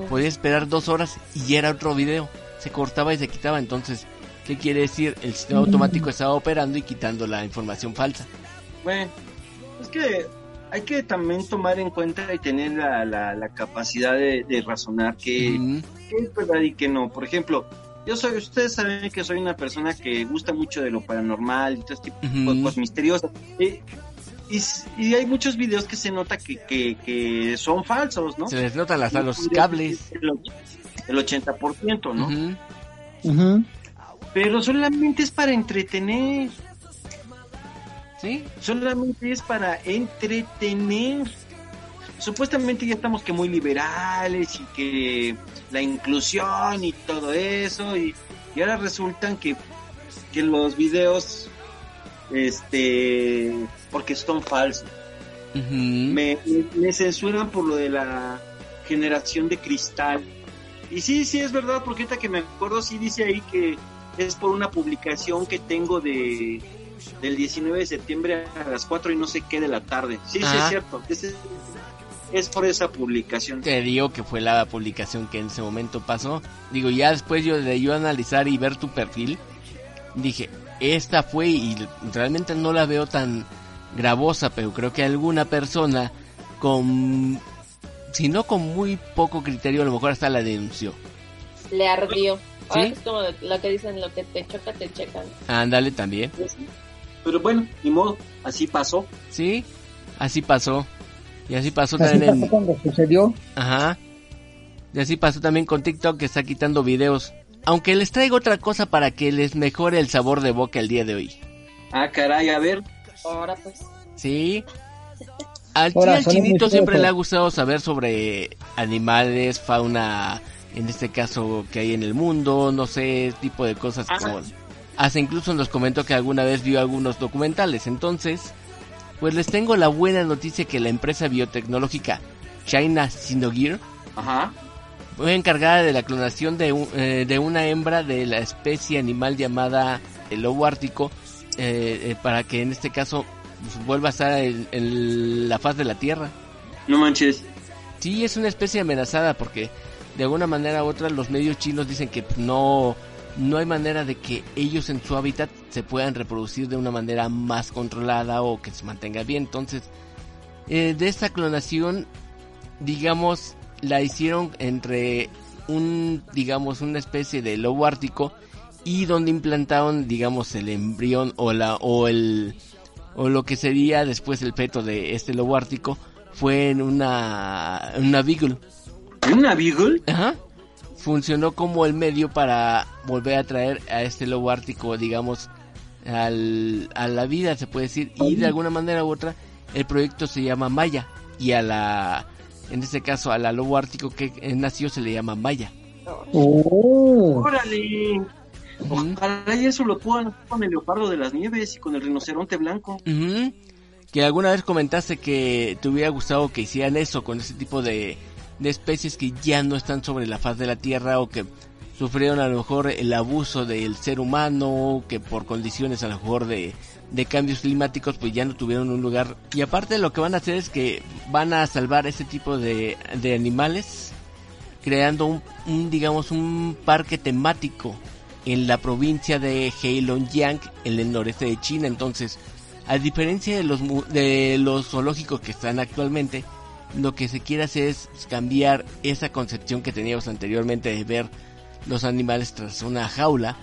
Podías esperar dos horas y era otro video. Se cortaba y se quitaba. Entonces ¿Qué quiere decir? El sistema automático estaba operando y quitando la información falsa. Bueno, es que hay que también tomar en cuenta y tener la, la, capacidad de, razonar que, es verdad y que no. Por ejemplo, yo soy, ustedes saben que soy una persona que gusta mucho de lo paranormal y todo este tipo de cosas misteriosas. y, y, hay muchos videos que se nota que, que, son falsos, ¿no? Se les notan las, los cables. El, 80%, ¿no? Uh pero solamente es para entretener. ¿Sí? Solamente es para entretener. Supuestamente ya estamos que muy liberales y que la inclusión y todo eso y, ahora resultan que, que los videos este porque son falsos. me, me, censuran por lo de la generación de cristal. Y sí, sí es verdad, porque ahorita que me acuerdo sí dice ahí que es por una publicación que tengo de del 19 de septiembre a las 4 y no sé qué de la tarde. Sí, sí, es cierto. Es, por esa publicación. Te digo que fue la publicación que en ese momento pasó. Digo, ya después yo de yo analizar y ver tu perfil, dije, esta fue y realmente no la veo tan gravosa, pero creo que alguna persona con, si no con muy poco criterio, a lo mejor hasta la denunció. Le ardió. ¿Sí? es como lo que dicen, lo que te choca, te checan. Ándale también. Pero bueno, ni modo, así pasó. Sí, así pasó. Y así pasó también cuando sucedió. Ajá. Y así pasó también con TikTok que está quitando videos. Aunque les traigo otra cosa para que les mejore el sabor de boca el día de hoy. Ah, caray, a ver. Ahora pues. Sí. Al, al chinito siempre le ha gustado saber sobre animales, fauna en este caso que hay en el mundo, no sé, tipo de cosas como... Hace incluso nos comentó que alguna vez vio algunos documentales, entonces, pues les tengo la buena noticia que la empresa biotecnológica China Sinogir fue encargada de la clonación de, eh, de una hembra de la especie animal llamada el lobo ártico, eh, eh, para que en este caso pues, vuelva a estar en la faz de la Tierra. No manches. Sí, es una especie amenazada porque de alguna manera u otra los medios chinos dicen que no no hay manera de que ellos en su hábitat se puedan reproducir de una manera más controlada o que se mantenga bien. Entonces, eh, de esta clonación, digamos, la hicieron entre un, digamos, una especie de lobo ártico y donde implantaron, digamos, el embrión o la o el o lo que sería después el feto de este lobo ártico fue en una una beagle ¿Una Beagle? Ajá. Funcionó como el medio para volver a traer a este lobo ártico, digamos, al, a la vida, se puede decir. Y de alguna manera u otra, el proyecto se llama Maya. Y a la en este caso al lobo ártico que nació se le llama Maya. Oh. ¡Órale! Ojalá y eso lo puedan hacer con el leopardo de las nieves y con el rinoceronte blanco. Ujú. Que alguna vez comentaste que te hubiera gustado que hicieran eso con ese tipo de, de especies que ya no están sobre la faz de la Tierra o que sufrieron a lo mejor el abuso del ser humano, que por condiciones a lo mejor de, de cambios climáticos pues ya no tuvieron un lugar. Y aparte lo que van a hacer es que van a salvar ese tipo de, de animales creando un, un, digamos un parque temático en la provincia de Heilongjiang en el noreste de China entonces a diferencia de los de los zoológicos que están actualmente lo que se quiere hacer es cambiar esa concepción que teníamos anteriormente de ver los animales tras una jaula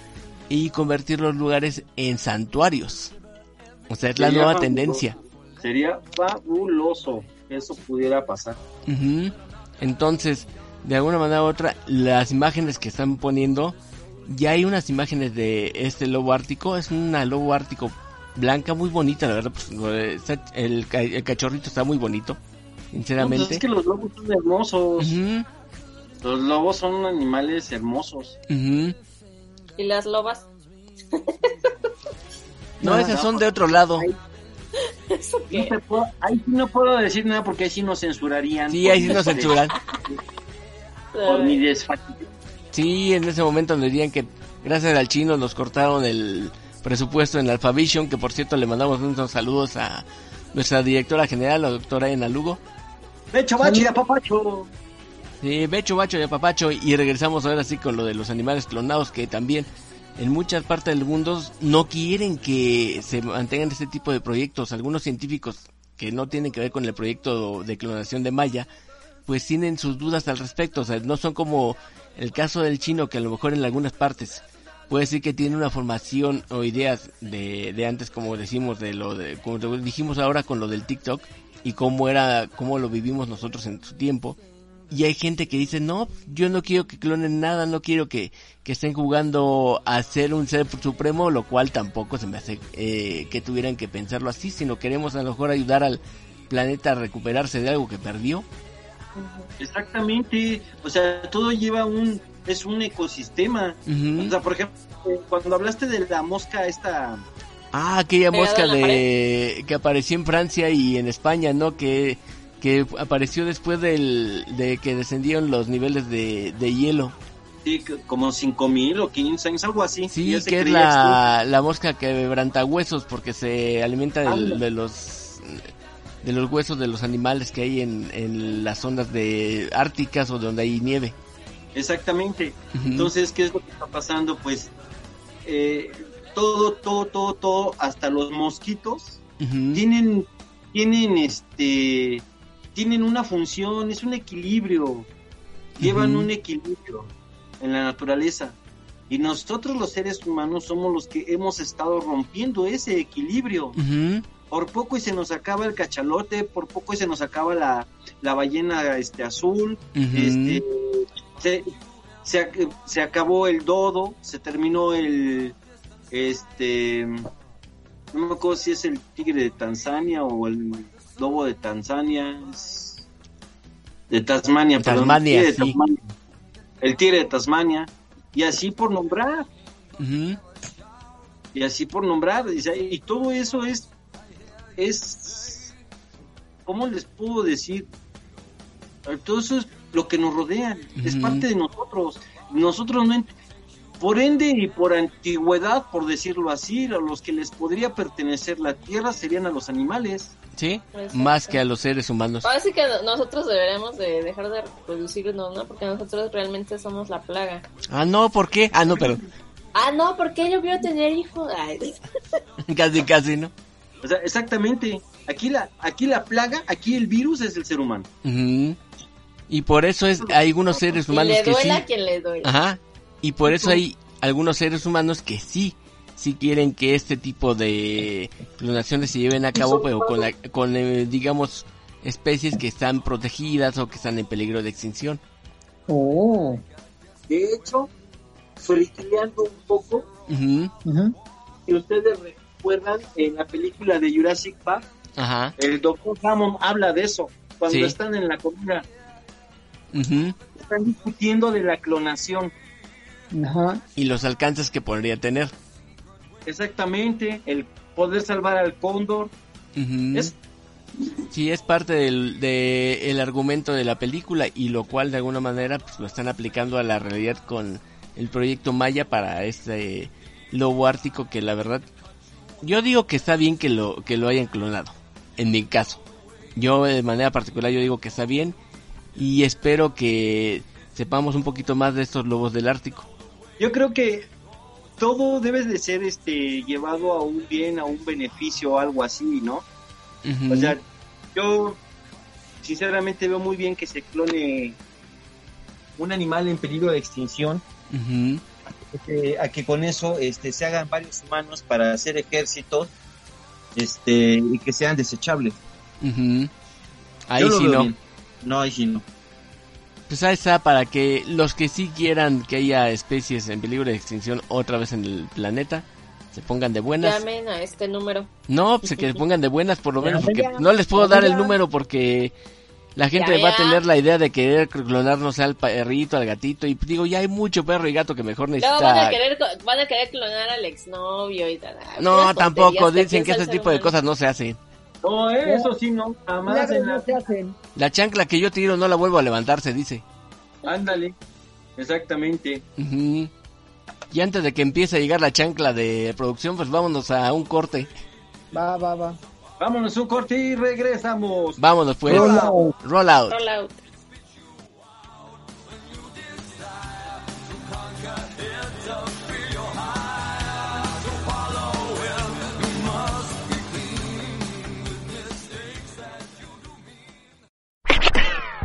y convertir los lugares en santuarios o sea es la nueva fabuloso. tendencia Sería fabuloso que eso pudiera pasar. Entonces, de alguna manera u otra, las imágenes que están poniendo, ya hay unas imágenes de este lobo ártico, es una lobo ártico blanca muy bonita, la verdad, pues, el, el cachorrito está muy bonito, No, pues sinceramente. es que los lobos son hermosos. Ujú, Los lobos son animales hermosos. ujú. ¿Y las lobas? No, esas son de otro lado. ¿Eso No qué? te puedo- ahí sí no puedo decir nada porque ahí sí nos censurarían. Sí, ahí sí nos censuran. Por mi desfacto. Sí, en ese momento nos dirían que gracias al chino nos cortaron el presupuesto en Alphavision, que por cierto le mandamos unos saludos a nuestra directora general, la doctora Ena Lugo. Becho, bachi, apapacho. Sí, Becho, Bacho y Apapacho. Y regresamos ahora sí con lo de los animales clonados que también en muchas partes del mundo no quieren que se mantengan este tipo de proyectos. Algunos científicos que no tienen que ver con el proyecto de clonación de Maya, pues tienen sus dudas al respecto. O sea, no son como el caso del chino que a lo mejor en algunas partes puede decir que tiene una formación o ideas de, de antes, como decimos, de lo de, como dijimos ahora con lo del TikTok y cómo era, cómo lo vivimos nosotros en su tiempo. Y hay gente que dice, no, yo no quiero que clonen nada, no quiero que, que estén jugando a ser un ser supremo, lo cual tampoco se me hace eh, que tuvieran que pensarlo así, sino queremos a lo mejor ayudar al planeta a recuperarse de algo que perdió. Exactamente. O sea, todo lleva un. Es un ecosistema. O sea, por ejemplo, cuando hablaste de la mosca esta. Ah, aquella mosca de que apareció en Francia y en España, ¿no? Que, que apareció después del, de que descendieron los niveles de, de hielo. Sí, como 5000 o 15 años, algo así. Sí, que es la, la mosca que quebranta huesos porque se alimenta del- de los de los huesos de los animales que hay en, en las zonas de árticas o donde hay nieve. Exactamente. Entonces, ¿qué es lo que está pasando? Pues eh, todo, todo, todo, todo, hasta los mosquitos tienen, tienen este, tienen una función, es un equilibrio, llevan un equilibrio en la naturaleza. Y nosotros los seres humanos somos los que hemos estado rompiendo ese equilibrio. Por poco y se nos acaba el cachalote, por poco y se nos acaba la, la ballena este, azul, este, se, se, se acabó el dodo, se terminó el, este, no me acuerdo si es el tigre de Tanzania o el lobo de Tanzania, es de Tasmania, perdón, el tigre de. Tasmania. el tigre de Tasmania, y así por nombrar, y así por nombrar, y, todo eso es, es, ¿cómo les puedo decir? Todo eso es lo que nos rodea, es parte de nosotros. Nosotros no, por ende y por antigüedad, por decirlo así, a los que les podría pertenecer la tierra serían a los animales. Sí, Exacto. más que a los seres humanos. Ahora sí que nosotros deberíamos de dejar de reproducirnos, ¿no? Porque nosotros realmente somos la plaga. Ah, no, ¿por qué? Ah, no, pero Ah, no, porque yo quiero tener hijos. Casi, casi, ¿no? O sea, exactamente. Aquí la, aquí la plaga, aquí el virus es el ser humano. Y por eso es hay algunos seres y humanos le que sí. duela a quien le duele. Ajá. Y por eso hay algunos seres humanos que sí, sí quieren que este tipo de clonaciones se lleven a cabo, pero con, la- con eh, digamos, especies que están protegidas o que están en peligro de extinción. Oh. De hecho, friqueando un poco, si ustedes recuerdan en la película de Jurassic Park, Ajá. el doctor Hammond habla de eso. cuando Sí. están en la comida. Están discutiendo de la clonación. Ajá. Y los alcances que podría tener. Exactamente, el poder salvar al cóndor. Ujú. Es- Sí, es parte del de el argumento de la película y lo cual de alguna manera pues, lo están aplicando a la realidad con el proyecto Maya para este lobo ártico que la verdad yo digo que está bien que lo que lo hayan clonado en mi caso. Yo de manera particular yo digo que está bien y espero que sepamos un poquito más de estos lobos del Ártico. Yo creo que todo debe de ser este llevado a un bien, a un beneficio o algo así, ¿no? O sea, yo sinceramente veo muy bien que se clone un animal en peligro de extinción, a que con eso este, se hagan varios humanos para hacer ejércitos este, y que sean desechables. Ahí sí no. bien. No, ahí sí no. Pues ahí está para que los que sí quieran que haya especies en peligro de extinción otra vez en el planeta se pongan de buenas. Llamen a este número. No, pues que se pongan de buenas por lo menos porque no les puedo dar el número porque la gente Ya, va a tener la idea de querer clonarnos al perrito, al gatito y digo, ya hay mucho perro y gato que mejor Luego van a necesita... querer, van a querer clonar al exnovio y tal. No, tampoco, dicen que piensa ese tipo de cosas no se hace. No, eh, eso sí no, jamás Milagros en no la... se hacen. La chancla que yo tiro no la vuelvo a levantar, se dice. Ándale, exactamente. Y antes de que empiece a llegar la chancla de producción, pues vámonos a un corte. Va, va, va. Vámonos un corte y regresamos. Vámonos pues. Roll out. Roll out. Roll out.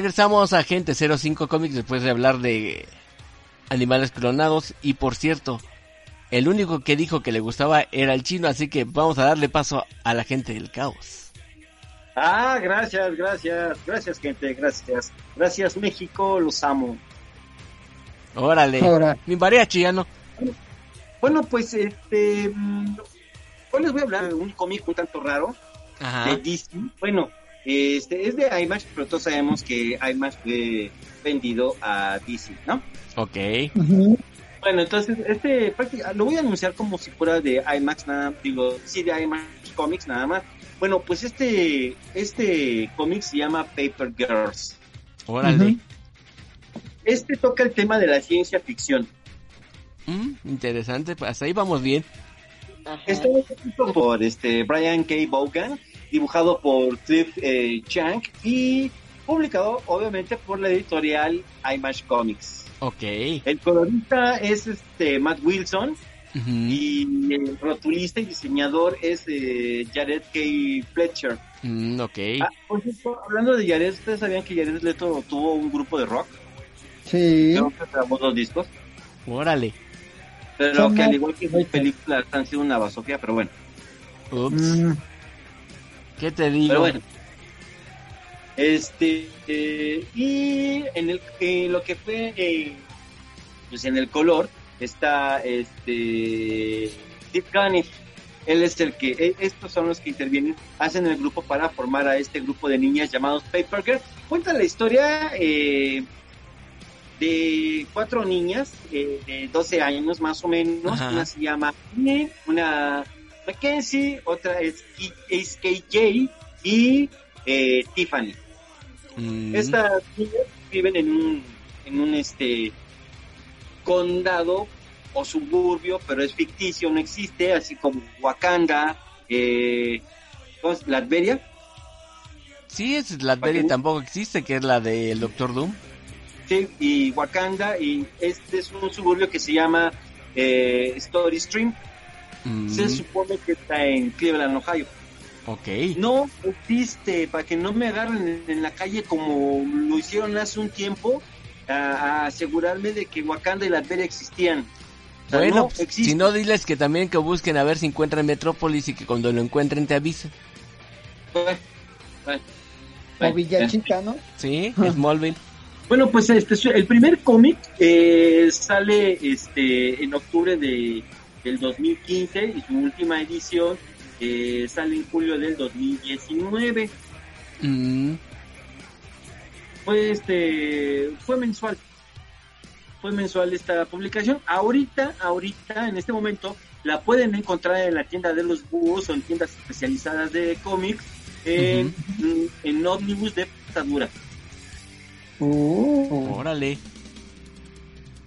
Regresamos a Agente 05 Comics después de hablar de animales clonados. Y por cierto, el único que dijo que le gustaba era el chino, así que vamos a darle paso a la gente del caos. Ah, gracias, gracias, gracias gente, gracias. Gracias México, los amo. Órale. Ahora. Mi mariachi ya no. Bueno, pues este... mm, Hoy les voy a hablar de un cómic un tanto raro de Ajá. Disney. Bueno, este es de IMAX, pero todos sabemos que IMAX fue vendido a DC, ¿no? Ok. Bueno, entonces, este lo voy a anunciar como si fuera de IMAX, nada, digo, sí, de IMAX Comics, nada más. Bueno, pues este, este cómic se llama Paper Girls. Órale. Este toca el tema de la ciencia ficción. Mm, interesante, pues hasta ahí vamos bien. Está escrito por este Brian K. Vaughan, dibujado por Cliff eh, Chang y publicado obviamente por la editorial IMAX Comics. Ok. El colorista es este Matt Wilson y el rotulista y diseñador es eh, Jared K. Fletcher. Mm, ok. Ah, por cierto, hablando de Jared, ¿ustedes sabían que Jared Leto tuvo un grupo de rock? Sí. Creo que grabó dos discos, Órale. pero que al igual que sus películas han sido una basofia, pero bueno. Ups. Mm, ¿Qué te digo? Pero bueno. Este, eh, y en el, eh, lo que fue, eh, pues en el color, está este, Steve Caniff. Él es el que, eh, estos son los que intervienen, hacen el grupo para formar a este grupo de niñas llamados Paper Girls. Cuenta la historia eh, de cuatro niñas de 12 años más o menos. Ajá. Una se llama una Mackenzie, otra es, KJ y eh, Tiffany. Mm, Estas niñas viven en un, en un este condado o suburbio, pero es ficticio, no existe, así como Wakanda, eh. Latveria, Sí, es la serie Ok. tampoco existe, que es la del Doctor Doom. sí, y Wakanda, y este es un suburbio que se llama eh, Story Stream, Mm, se supone que está en Cleveland, Ohio. Ok. No existe, para que no me agarren en, en la calle como lo hicieron hace un tiempo, a, a asegurarme de que Wakanda y la Latveria existían. O sea, Bueno, no pues, si no, diles que también que busquen a ver si encuentran Metrópolis y que cuando lo encuentren te avisen. Bueno, bueno, O bueno, Villachica, ¿no? Sí, Smallville. Bueno, pues este es- el primer cómic eh, sale este en octubre de del 2015 y su última edición eh, sale en julio del 2019. Mm, Fue este fue mensual. Fue mensual esta publicación. Ahorita, ahorita en este momento la pueden encontrar en la tienda de los búhos o en tiendas especializadas de cómics en, en ómnibus de patadura. Uh, órale.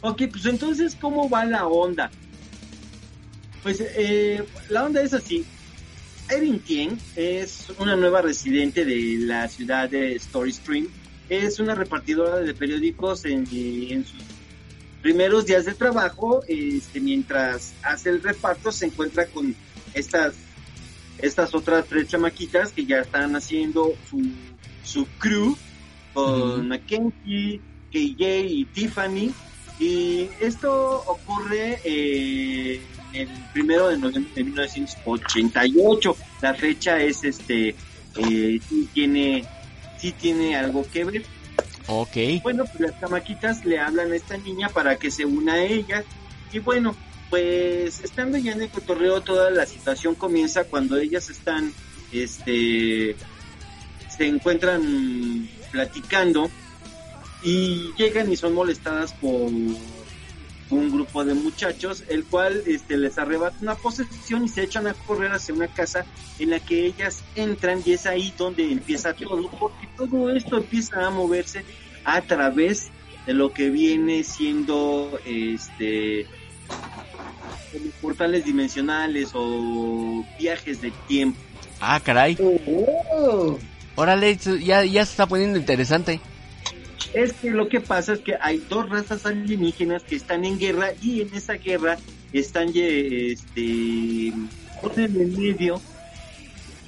Ok, pues entonces, ¿cómo va la onda? Pues eh, la onda es así. Erin Tien es una nueva residente de la ciudad de Story Spring. Es una repartidora de periódicos en, en sus primeros días de trabajo. Este, mientras hace el reparto, se encuentra con estas, estas otras tres chamaquitas que ya están haciendo su, su crew con Ujú. Mackenzie, KJ y Tiffany. Y esto ocurre eh, el primero de noviembre de 1988. La fecha es este, eh, sí tiene, sí tiene algo que ver. Ok. Bueno, pues las chamaquitas le hablan a esta niña para que se una a ellas. Y bueno, pues estando ya en el cotorreo, toda la situación comienza cuando ellas están, este, se encuentran platicando y llegan y son molestadas por un grupo de muchachos, el cual este, les arrebata una posesión y se echan a correr hacia una casa en la que ellas entran y es ahí donde empieza todo, porque todo esto empieza a moverse a través de lo que viene siendo este portales dimensionales o viajes de tiempo. Ah, caray. oh, Órale, ya, ya se está poniendo interesante. Es que lo que pasa es que hay dos razas alienígenas que están en guerra y en esa guerra están eh, este ponen en medio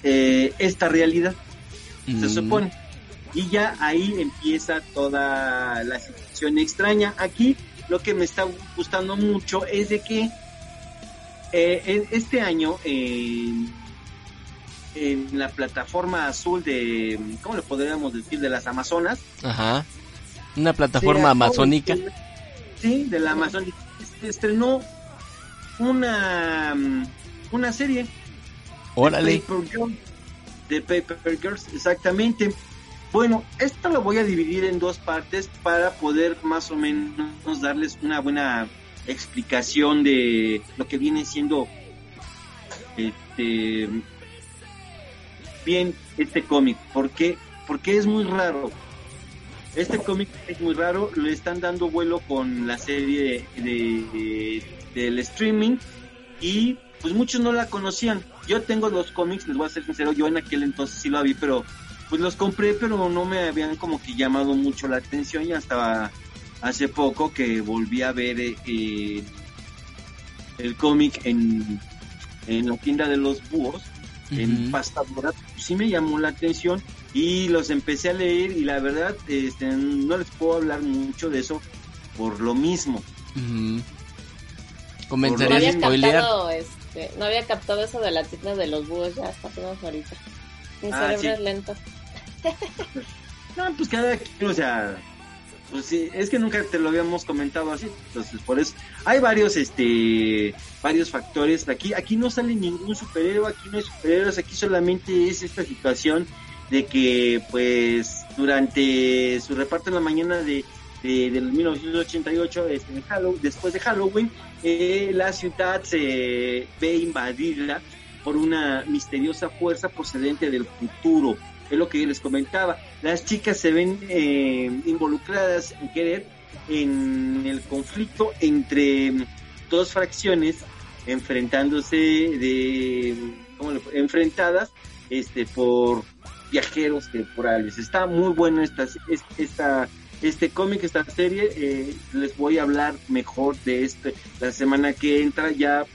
eh, esta realidad, se Mm, supone. Y ya ahí empieza toda la situación extraña. Aquí lo que me está gustando mucho es de que eh, en- este año en, en la plataforma azul de, ¿cómo le podríamos decir? De las Amazonas, Ajá. Una plataforma amazónica. de- Sí, de la Amazónica. Estrenó una, mm, una serie. Órale. De Paper Girls, de Paper Girls, exactamente. Bueno, esto lo voy a dividir en dos partes para poder más o menos darles una buena explicación de lo que viene siendo este bien este cómic. ¿Por qué? Porque es muy raro. Este cómic es muy raro, le están dando vuelo con la serie de, de- del streaming y pues muchos no la conocían. Yo tengo los cómics, les voy a ser sincero, yo en aquel entonces sí lo vi, pero pues los compré, pero no me habían como que llamado mucho la atención y hasta hace poco que volví a ver eh, el cómic en, en la tienda de los búhos, en pasta dorada, sí me llamó la atención y los empecé a leer y la verdad este, no les puedo hablar mucho de eso por lo mismo. Ujú. Por No a spoilear. captado, este, no había captado eso de la tienda de los búhos ya hasta apenas ahorita. Mi Ah, cerebro sí. es lento. No, pues cada quien, o sea, pues sí, es que nunca te lo habíamos comentado así, entonces por eso hay varios, este, varios factores. Aquí, aquí no sale ningún superhéroe, aquí no hay superhéroes, aquí solamente es esta situación de que, pues, durante su reparto en la mañana de, de del 1988, este, en Hallow- después de Halloween, eh, la ciudad se ve invadida por una misteriosa fuerza procedente del futuro. Es lo que yo les comentaba. Las chicas se ven eh, involucradas en querer en el conflicto entre dos fracciones enfrentándose de ¿cómo le- enfrentadas este por viajeros temporales. Está muy bueno esta es- esta este cómic, esta serie, eh, les voy a hablar mejor de este la semana que entra ya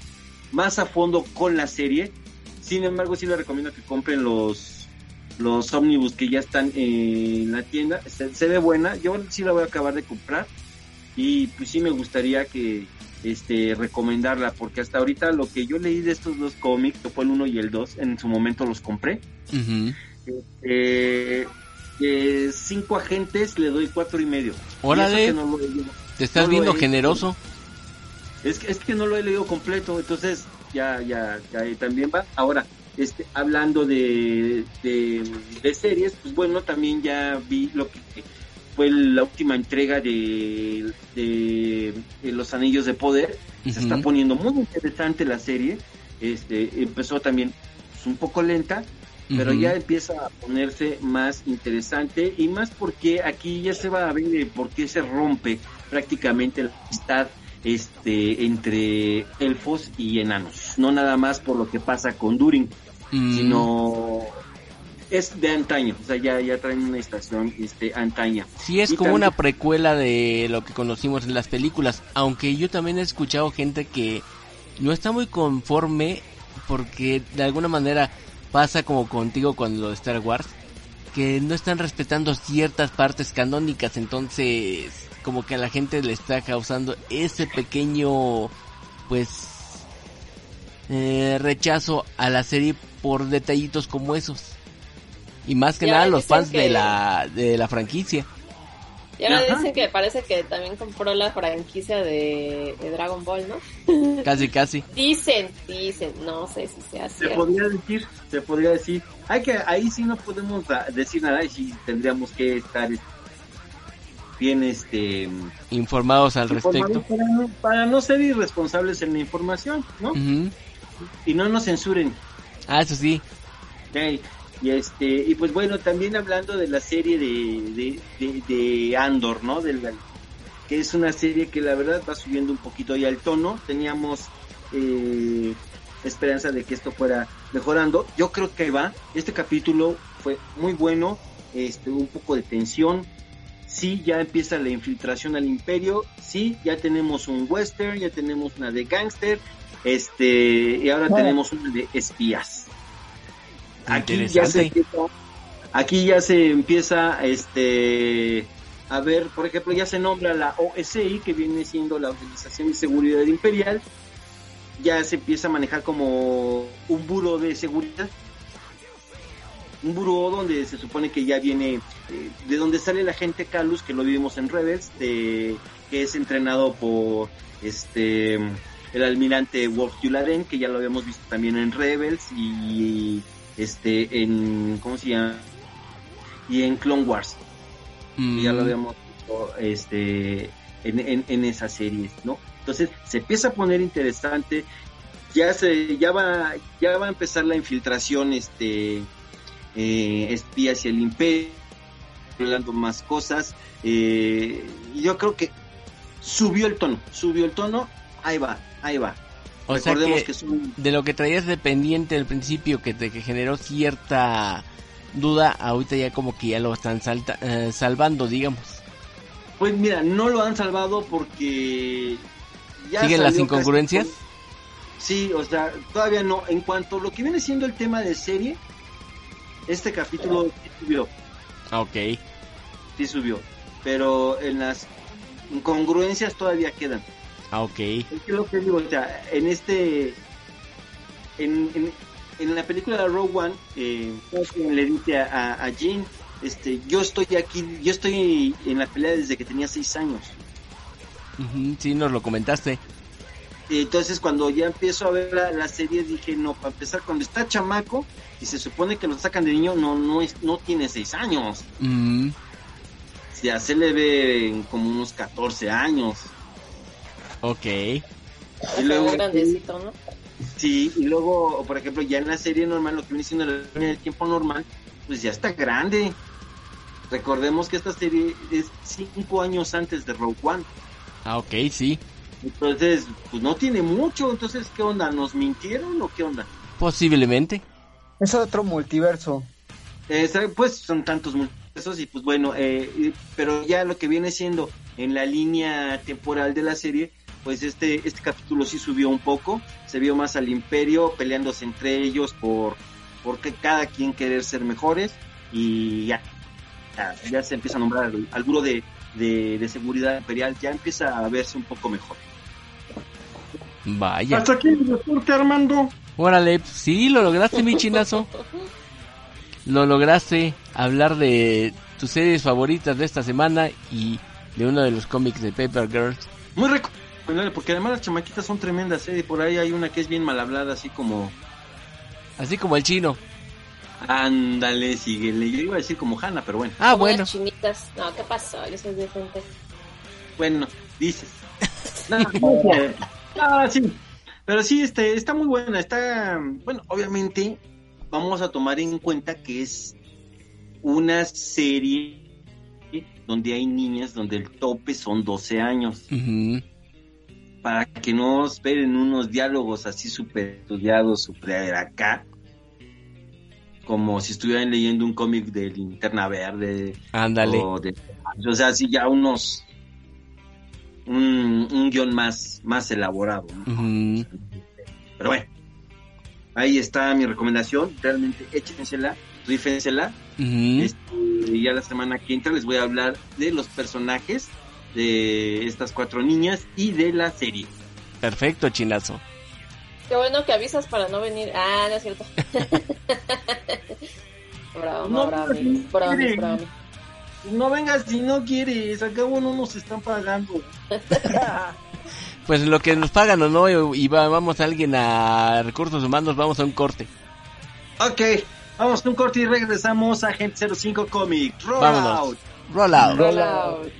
más a fondo con la serie sin embargo, sí les recomiendo que compren los los ómnibus que ya están en la tienda. Se, ve buena, yo sí la voy a acabar de comprar y pues sí me gustaría que este recomendarla porque hasta ahorita lo que yo leí de estos dos cómics, que fue el 1 y el 2, en su momento los compré. Eh, cinco agentes le doy cuatro y medio. Órale, te estás viendo generoso. Es que, es que no lo he leído completo, entonces ya, ya, ya también va. Ahora, este, hablando de, de, series, pues bueno, también ya vi lo que fue la última entrega de, de, Los Anillos de Poder. Se está poniendo muy interesante la serie. Este, empezó también pues, un poco lenta, pero ya empieza a ponerse más interesante y más porque aquí ya se va a ver por qué se rompe prácticamente la amistad este entre elfos y enanos, no nada más por lo que pasa con Durin, mm. sino es de antaño, o sea, ya, ya traen una estación este antaña. Sí, es como una precuela de lo que conocimos en las películas, aunque yo también he escuchado gente que no está muy conforme porque de alguna manera pasa como contigo con lo de Star Wars, que no están respetando ciertas partes canónicas, entonces como que a la gente le está causando ese pequeño pues eh, rechazo a la serie por detallitos como esos. Y más que nada los fans de la de la franquicia y ahora dicen que parece que también compró la franquicia de, Dragon Ball, ¿no? Casi, casi. Dicen, dicen, no sé si sea así. Se podría decir, se podría decir. Hay que, ahí sí no podemos decir nada y sí tendríamos que estar bien este informados al respecto para no, ser irresponsables en la información no y no nos censuren ah eso sí y este y pues bueno también hablando de la serie de de, Andor no que es una serie que la verdad va subiendo un poquito ya el tono. Teníamos eh, esperanza de que esto fuera mejorando. Yo creo que va. Este capítulo fue muy bueno este un poco de tensión. Sí ya empieza la infiltración al imperio, sí ya tenemos un western, ya tenemos una de gangster, este, y ahora tenemos una de espías. Aquí ya se empieza, aquí ya se empieza este a ver, por ejemplo, ya se nombra la OSI, que viene siendo la Organización de Seguridad Imperial, ya se empieza a manejar como un buro de seguridad. Un buró donde se supone que ya viene eh, de donde sale la gente Calus que lo vivimos en Rebels de, que es entrenado por este el almirante Wolf Yularen que ya lo habíamos visto también en Rebels y este en cómo se llama y en Clone Wars ya lo mm. habíamos visto este en, en, esa serie no entonces se empieza a poner interesante ya se ya va ya va a empezar la infiltración este eh, espías y el imperio, hablando más cosas. Eh, yo creo que subió el tono, subió el tono, ahí va, ahí va. O Recordemos que, de lo que traías dependiente al principio, que te generó cierta duda, ahorita ya como que ya lo están eh, salvando, digamos. Pues mira, no lo han salvado porque ya siguen las incongruencias. Sí, o sea, todavía no. En cuanto a lo que viene siendo el tema de serie, este capítulo sí subió. Ok. Sí subió. Pero en las incongruencias todavía quedan. Ah, ok. Es que lo que digo, o sea, en este. En, en, la película de Rogue One, eh, le dice a, a Jean, este, yo estoy aquí, yo estoy en la pelea desde que tenía seis años. sí, nos lo comentaste. Entonces cuando ya empiezo a ver la, serie dije, no, para empezar, cuando está chamaco y se supone que lo sacan de niño, no no es no tiene seis años. Mm. Ya se le ve como unos 14 años. Ok. Y luego, grandecito, ¿no? Sí, y luego, por ejemplo, ya en la serie normal, lo que viene siendo la línea del tiempo normal, pues ya está grande. Recordemos que esta serie es cinco años antes de Rogue One. Ah, ok, sí. Entonces, pues no tiene mucho. Entonces, ¿qué onda? ¿Nos mintieron o qué onda? Posiblemente. Es otro multiverso. pues son tantos multiversos y pues bueno, eh, pero ya lo que viene siendo en la línea temporal de la serie, pues este, este capítulo sí subió un poco, se vio más al imperio peleándose entre ellos por porque cada quien querer ser mejores y ya, ya, se empieza a nombrar al, al buro de, de, seguridad imperial, ya empieza a verse un poco mejor. Vaya. Hasta aquí el reporte, Armando. Órale, sí, lo lograste, mi chinazo. Lo lograste hablar de tus series favoritas de esta semana y de uno de los cómics de Paper Girls. Muy recomendable, porque además las chamaquitas son tremendas, ¿eh? Por ahí hay una que es bien mal hablada, así como... Así como el chino. Ándale, síguele. Yo iba a decir como Hanna, pero bueno. Ah, bueno. chinitas. No, ¿qué pasó? Yo soy decente. Bueno, dices. ah, sí. Pero sí, este, está muy buena. Está, bueno, obviamente vamos a tomar en cuenta que es una serie donde hay niñas donde el tope son 12 años. Para que no esperen unos diálogos así súper estudiados, súper acá. Como si estuvieran leyendo un cómic de Linterna Verde. Ándale. O, o sea, así ya unos. Un, un guion más, más elaborado. Pero bueno, ahí está mi recomendación. Realmente échensela, rífensela. Este, y ya la semana que entra les voy a hablar de los personajes de estas cuatro niñas y de la serie. Perfecto, chinazo. Qué bueno que avisas para no venir. Ah, no es cierto. bravo, no, bravo, bravo, bravo. No vengas si no quieres, acabo no nos están pagando. pues lo que nos pagan o no, y vamos a alguien a recursos humanos, vamos a un corte. Ok, vamos a un corte y regresamos a Gente 05 Comic. Roll out. Roll out. Roll out.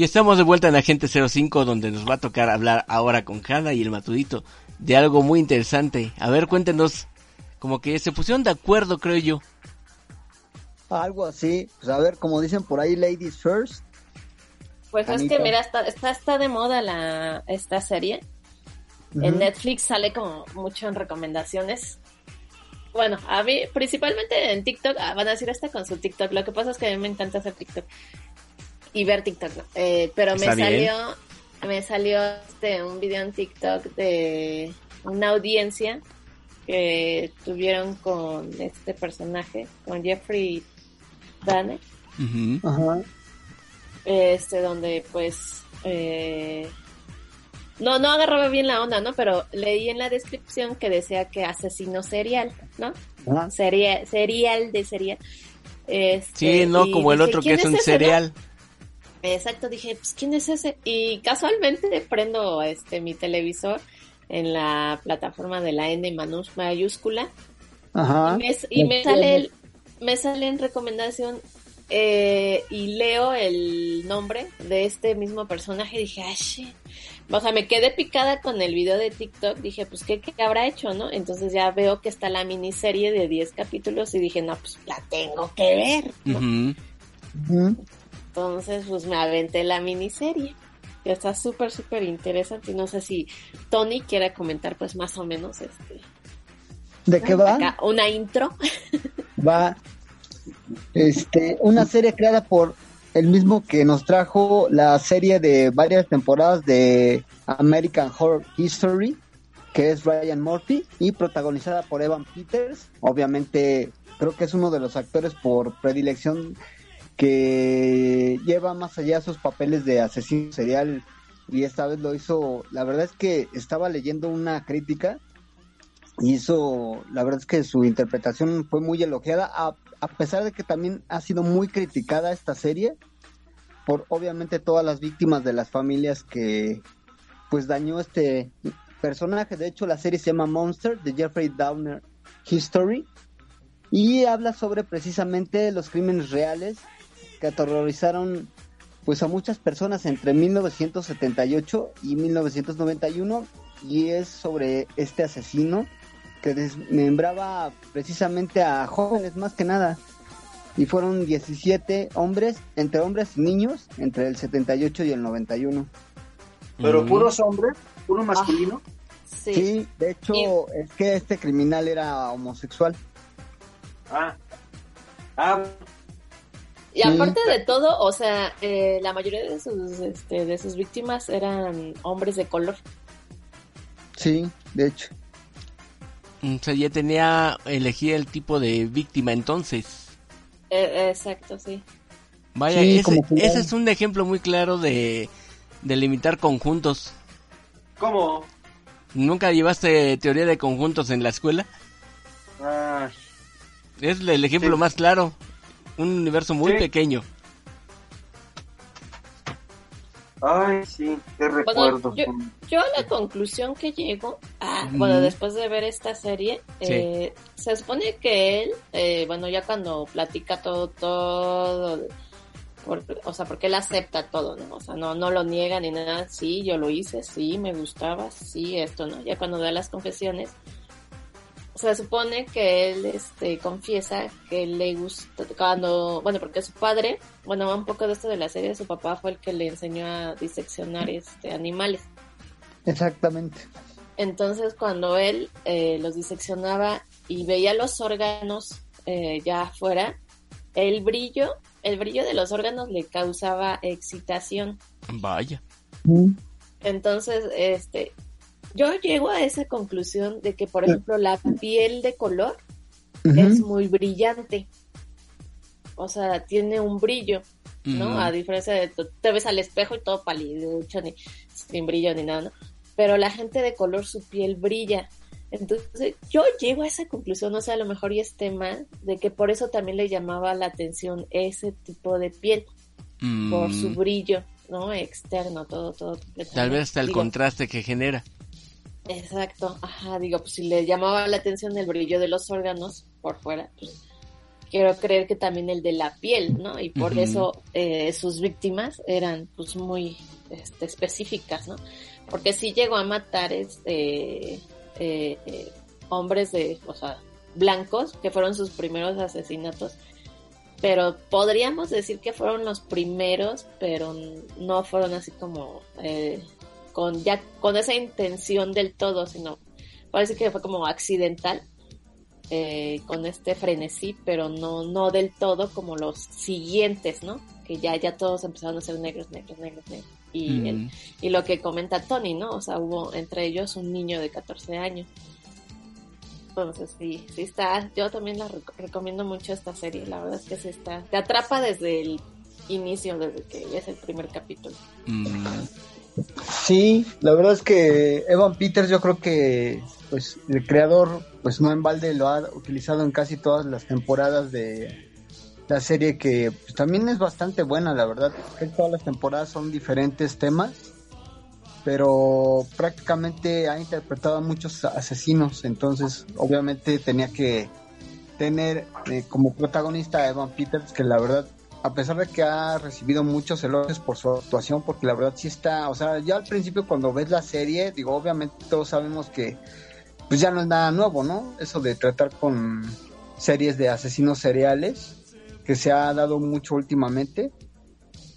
Y estamos de vuelta en Agente 05 donde nos va a tocar hablar ahora con Hanna y el Matudito de algo muy interesante. A ver, cuéntenos, como que se pusieron de acuerdo, creo yo. Algo así, pues a ver, como dicen por ahí, Ladies First. Pues es que mira, está, está, de moda la, esta serie. En Netflix sale como mucho en recomendaciones. Bueno, a mí, principalmente en TikTok, ah, van a decir hasta con su TikTok. Lo que pasa es que a mí me encanta hacer TikTok y ver TikTok, eh, pero me salió, me salió este, un video en TikTok de una audiencia que tuvieron con este personaje, con Jeffrey Dane. Este, donde pues eh, no, no agarraba bien la onda, ¿no? Pero leí en la descripción que decía que asesino serial, ¿no? Serial, serial de serial. Este, sí, no como el otro que es un cereal. Exacto, dije, pues ¿quién es ese? Y casualmente prendo este mi televisor en la plataforma de la N mayúscula. Ajá. Y me, sale el, me sale en recomendación eh, y leo el nombre de este mismo personaje y dije, ay, O sea, me quedé picada con el video de TikTok. Dije, pues, ¿qué, ¿qué, habrá hecho, no? Entonces ya veo que está la miniserie de 10 capítulos y dije, no, pues la tengo que ver. ¿no? Entonces, pues me aventé la miniserie. Que está súper, súper interesante. Y no sé si Tony quiere comentar, pues más o menos este. ¿De qué va? una intro. Va. Este, una serie creada por el mismo que nos trajo la serie de varias temporadas de American Horror History, que es Ryan Murphy, y protagonizada por Evan Peters. Obviamente, creo que es uno de los actores por predilección que lleva más allá sus papeles de asesino serial y esta vez lo hizo, la verdad es que estaba leyendo una crítica y hizo, la verdad es que su interpretación fue muy elogiada, a, pesar de que también ha sido muy criticada esta serie, por obviamente todas las víctimas de las familias que pues dañó este personaje. De hecho, la serie se llama Monster de Jeffrey Downer History y habla sobre precisamente los crímenes reales que aterrorizaron pues a muchas personas entre 1978 y 1991 y es sobre este asesino que desmembraba precisamente a jóvenes más que nada y fueron 17 hombres, entre hombres y niños, entre el 78 y el 91. ¿Pero puros hombres? ¿Puro masculino? Ah, sí. de hecho es que este criminal era homosexual. Ah. Ah, y aparte de todo, o sea, eh, la mayoría de sus, este, de sus víctimas eran hombres de color. Sí, de hecho. O sea, ya tenía elegir el tipo de víctima entonces. Eh, exacto, sí. Vaya, ese, ese, es un ejemplo muy claro de, de limitar conjuntos. ¿Cómo? ¿Nunca llevaste teoría de conjuntos en la escuela? Ah. Es el ejemplo más claro un universo muy pequeño. Ay, sí, qué recuerdo. yo, a la conclusión que llego, ah, bueno, después de ver esta serie, eh, se supone que él, eh, bueno, ya cuando platica todo, todo, o sea, porque él acepta todo, ¿no? O sea, no, no lo niega ni nada, sí, yo lo hice, sí, me gustaba, sí, esto, ¿no? Ya cuando da las confesiones, se supone que él este, confiesa que le gusta cuando, bueno, porque su padre, bueno, un poco de esto de la serie, su papá fue el que le enseñó a diseccionar este, animales. Exactamente. Entonces, cuando él eh, los diseccionaba y veía los órganos eh, ya afuera, el brillo, el brillo de los órganos le causaba excitación. Vaya. Entonces, este, yo llego a esa conclusión de que, por ejemplo, la piel de color es muy brillante. O sea, tiene un brillo, ¿no? A diferencia de te ves al espejo y todo paliducho, ni sin brillo ni nada, ¿no? Pero la gente de color, su piel brilla. Entonces, yo llego a esa conclusión, o sea, a lo mejor y es tema de que por eso también le llamaba la atención ese tipo de piel, por su mm. brillo, ¿no? Externo, todo, todo. Tal vez hasta el contraste que genera. Exacto, ajá, digo, pues si le llamaba la atención el brillo de los órganos por fuera, pues quiero creer que también el de la piel, ¿no? Y por eso eh, sus víctimas eran pues muy este, específicas, ¿no? Porque sí llegó a matar este eh, eh, hombres de, o sea, blancos, que fueron sus primeros asesinatos, pero podríamos decir que fueron los primeros, pero no fueron así como con ya con esa intención del todo, sino parece que fue como accidental eh, con este frenesí, pero no no del todo como los siguientes, ¿no? Que ya ya todos empezaron a ser negros, negros, negros, negros. Y, mm. y lo que comenta Tony, ¿no? O sea, hubo entre ellos un niño de 14 años. Entonces, sí, sí está. Yo también la recomiendo mucho esta serie. La verdad es que sí está. Te atrapa desde el inicio, desde que es el primer capítulo. Mm. Sí, la verdad es que Evan Peters yo creo que pues el creador pues no en balde lo ha utilizado en casi todas las temporadas de la serie que pues, también es bastante buena, la verdad. Todas las temporadas son diferentes temas, pero prácticamente ha interpretado a muchos asesinos, entonces obviamente tenía que tener eh, como protagonista a Evan Peters, que la verdad a pesar de que ha recibido muchos elogios por su actuación, porque la verdad sí está, o sea, ya al principio cuando ves la serie, digo, obviamente todos sabemos que pues ya no es nada nuevo, ¿no? Eso de tratar con series de asesinos seriales, que se ha dado mucho últimamente,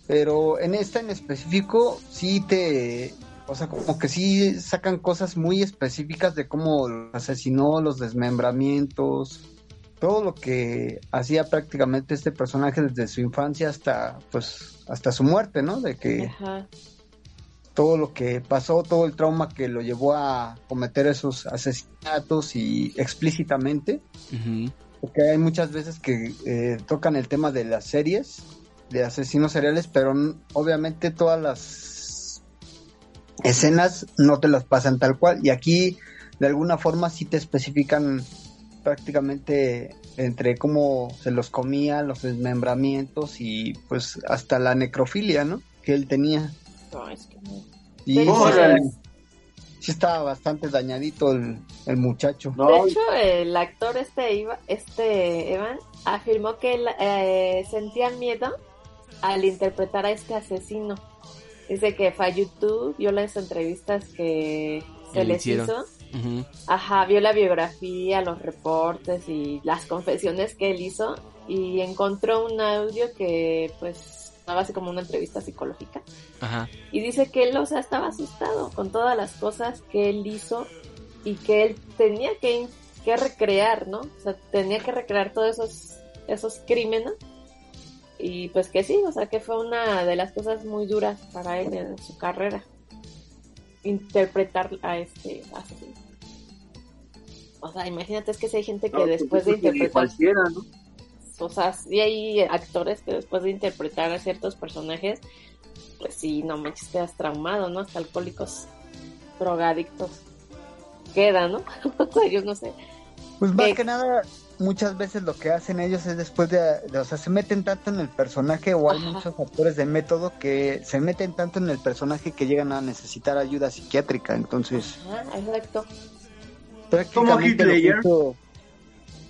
pero en esta en específico sí te, o sea, como que sí sacan cosas muy específicas de cómo asesinó, los desmembramientos, todo lo que hacía prácticamente este personaje desde su infancia hasta pues hasta su muerte, ¿no? De que todo lo que pasó, todo el trauma que lo llevó a cometer esos asesinatos y explícitamente, porque hay muchas veces que eh, tocan el tema de las series de asesinos seriales, pero obviamente todas las escenas no te las pasan tal cual y aquí de alguna forma sí te especifican prácticamente entre cómo se los comía, los desmembramientos y pues hasta la necrofilia, ¿no? Que él tenía. No, es que no. Y sí, sí estaba bastante dañadito el, el muchacho. No, De hecho, el actor este, Iva- este Evan afirmó que él eh, sentía miedo al interpretar a este asesino. Dice que fue a YouTube, vio las entrevistas que se les hicieron. hizo. Ajá, vio la biografía, los reportes y las confesiones que él hizo y encontró un audio que pues estaba así como una entrevista psicológica Ajá. y dice que él, o sea, estaba asustado con todas las cosas que él hizo y que él tenía que, que recrear, ¿no? O sea, tenía que recrear todos esos, esos crímenes. Y pues que sí, o sea, que fue una de las cosas muy duras para él en su carrera. Interpretar a este asesino. O sea, imagínate, es que si hay gente que no, después de pues, interpretar cualquiera, ¿no? o sea, sí hay actores que después de interpretar a ciertos personajes, pues sí, no manches, quedas traumado, ¿no? Hasta alcohólicos, drogadictos. Queda, ¿no? o sea, yo no sé. Pues más Eh, que nada, muchas veces lo que hacen ellos es después de, de- o sea, se meten tanto en el personaje o hay Ajá. muchos actores de método que se meten tanto en el personaje que llegan a necesitar ayuda psiquiátrica. Entonces, Ajá, exacto. Prácticamente hizo-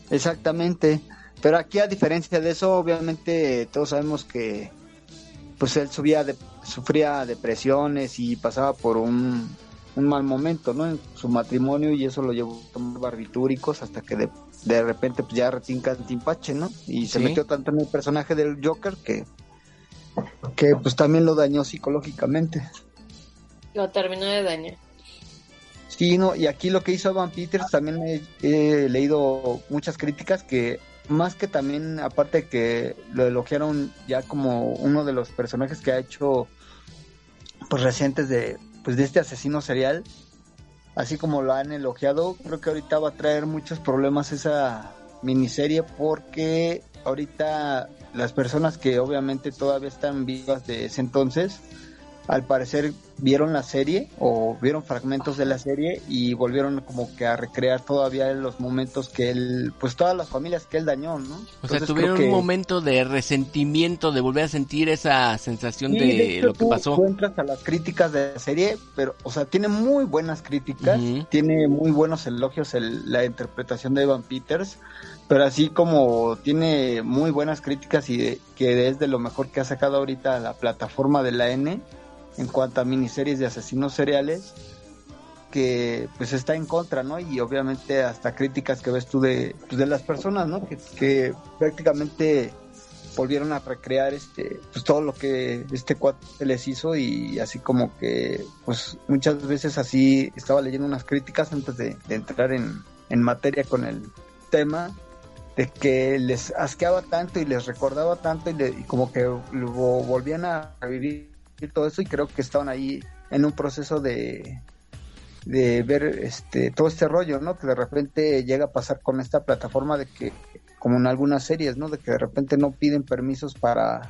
Exactamente. Pero aquí a diferencia de eso, obviamente todos sabemos que pues él subía de- sufría depresiones y pasaba por un, un mal momento, ¿no? En su matrimonio y eso lo llevó a tomar barbitúricos hasta que de, de repente pues ya retinca el timpache, ¿no? Y se Sí. metió tanto en el personaje del Joker que que pues también lo dañó psicológicamente. Lo terminó de dañar. Sí, no, y aquí lo que hizo Evan Peters también he leído muchas críticas que más que también, aparte que lo elogiaron ya como uno de los personajes que ha hecho pues recientes de pues de este asesino serial, así como lo han elogiado, creo que ahorita va a traer muchos problemas esa miniserie porque ahorita las personas que obviamente todavía están vivas de ese entonces, al parecer vieron la serie o vieron fragmentos de la serie y volvieron como que a recrear todavía los momentos que él, pues todas las familias que él dañó, ¿no? O sea, tuvieron un momento de resentimiento, de volver a sentir esa sensación Sí, de, hecho, lo que tú- pasó. Tú entras a las críticas de la serie, pero, o sea, tiene muy buenas críticas, tiene muy buenos elogios el- la interpretación de Evan Peters, pero así como tiene muy buenas críticas y de- que es de lo mejor que ha sacado ahorita la plataforma de la N en cuanto a miniseries de asesinos seriales, que pues está en contra, ¿no? Y obviamente hasta críticas que ves tú de, pues, de las personas, ¿no? Que, que prácticamente volvieron a recrear este pues todo lo que este cuate les hizo y así como que pues muchas veces así estaba leyendo unas críticas antes de, entrar en, en materia con el tema de que les asqueaba tanto y les recordaba tanto y, le- y como que lo volvían a revivir todo eso y creo que estaban ahí en un proceso de de ver este todo este rollo, ¿no? Que de repente llega a pasar con esta plataforma de que como en algunas series, ¿no? De que de repente no piden permisos para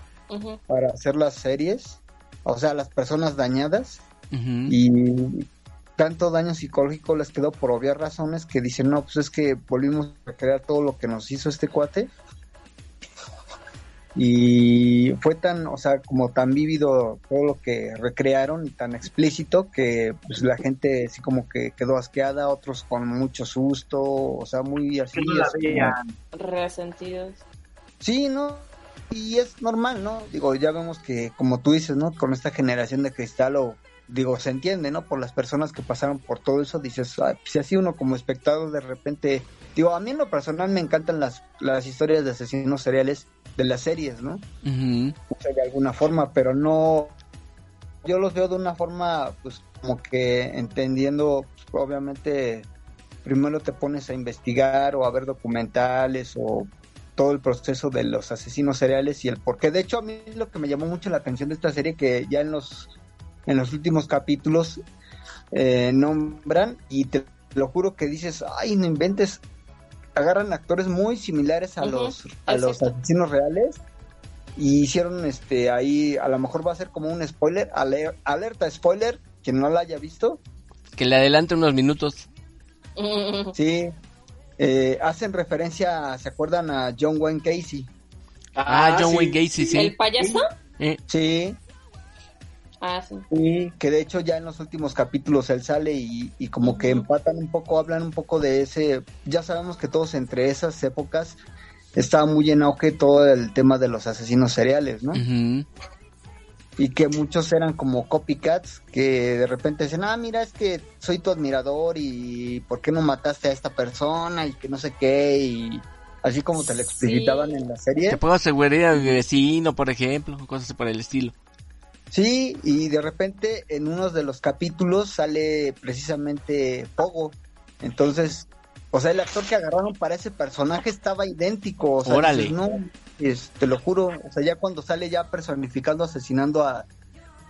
para hacer las series, o sea, las personas dañadas y tanto daño psicológico les quedó por obvias razones que dicen, no, pues es que volvimos a recrear todo lo que nos hizo este cuate. Y fue tan, o sea, como tan vívido todo lo que recrearon y tan explícito que pues la gente así como que quedó asqueada, otros con mucho susto, o sea, muy así. Que no la así como- vean. Resentidos. Sí, ¿no? Y es normal, ¿no? Digo, ya vemos que, como tú dices, ¿no? Con esta generación de cristal, o digo, se entiende, ¿no? Por las personas que pasaron por todo eso, dices, "Ay, pues, si así uno como espectador de repente, digo, a mí en lo personal me encantan las, las historias de asesinos seriales de las series, ¿no? Ujú. O sea, de alguna forma, pero no, yo los veo de una forma, pues, como que entendiendo, pues, obviamente, primero te pones a investigar o a ver documentales o todo el proceso de los asesinos seriales y el por qué. De hecho, a mí lo que me llamó mucho la atención de esta serie que ya en los en los últimos capítulos eh, nombran y te lo juro que dices, ay, no inventes, agarran actores muy similares a los a los exacto. asesinos reales y hicieron este ahí a lo mejor va a ser como un spoiler, aler- alerta spoiler, quien no la haya visto, Que le adelante unos minutos. Sí, eh, hacen referencia, ¿se acuerdan a John Wayne Casey? Ah, John Wayne Gacy, sí. ¿El payaso? Eh, Sí, Ah, sí. Sí, que de hecho ya en los últimos capítulos él sale y, y como que empatan un poco, hablan un poco de ese, ya sabemos que todos entre esas épocas estaba muy en auge todo el tema de los asesinos seriales, ¿no? ujú. Y que muchos eran como copycats que de repente dicen, ah, mira, es que soy tu admirador y ¿por qué no mataste a esta persona? Y que no sé qué, y así como te lo explicitaban Sí. en la serie. Te puedo asegurar mi vecino, por ejemplo, cosas por el estilo. Sí, y de repente en uno de los capítulos sale precisamente Pogo. Entonces, o sea, el actor que agarraron para ese personaje estaba idéntico. O sea, Órale. dices, no, es- te lo juro. O sea, ya cuando sale ya personificando, asesinando a,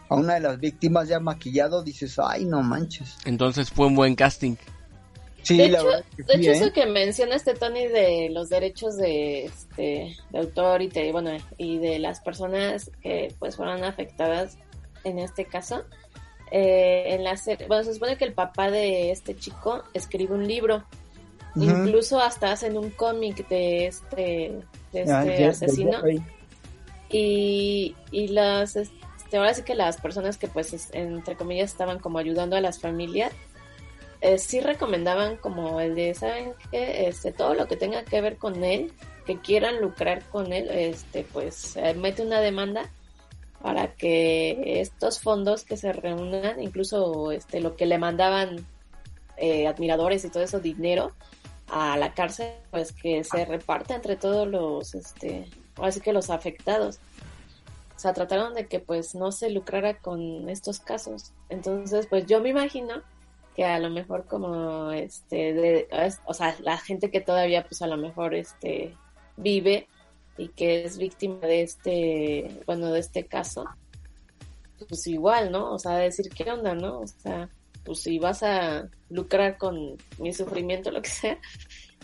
a una de las víctimas ya maquillado, dices, ay, no manches. Entonces fue un buen casting. Sí, de la hecho, que de sí, hecho ¿eh? eso que menciona este Tony de los derechos de, este, de autor y, te- bueno, y de las personas que pues fueron afectadas en este caso, eh, en la serie, bueno, se supone que el papá de este chico escribe un libro, incluso hasta hacen un cómic de este, de este Ah, ya, asesino. y, y las este, ahora sí que las personas que pues es- entre comillas estaban como ayudando a las familias eh, sí recomendaban como el de saben que este todo lo que tenga que ver con él que quieran lucrar con él este pues eh, mete una demanda para que estos fondos que se reúnan incluso este lo que le mandaban eh, admiradores y todo eso dinero a la cárcel pues que se reparta entre todos los este así que los afectados. O sea trataron de que pues no se lucrara con estos casos. Entonces pues yo me imagino que a lo mejor como este de, es- o sea la gente que todavía pues a lo mejor este vive y que es víctima de este bueno de este caso pues igual no o sea decir qué onda no o sea pues si vas a lucrar con mi sufrimiento lo que sea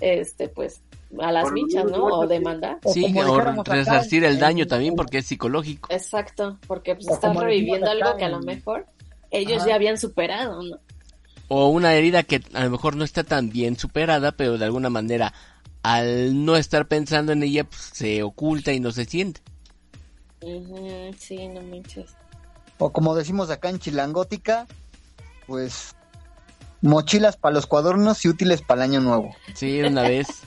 este pues a las michas no o demandar. Sí, o resarcir el daño también porque es psicológico. exacto porque pues estás reviviendo algo que a lo mejor ellos Ajá. ya habían superado no O una herida que a lo mejor no está tan bien superada, pero de alguna manera al no estar pensando en ella pues, se oculta y no se siente. Sí no manches O como decimos acá en Chilangótica, pues mochilas para los cuadernos y útiles para el año nuevo. Sí, una vez.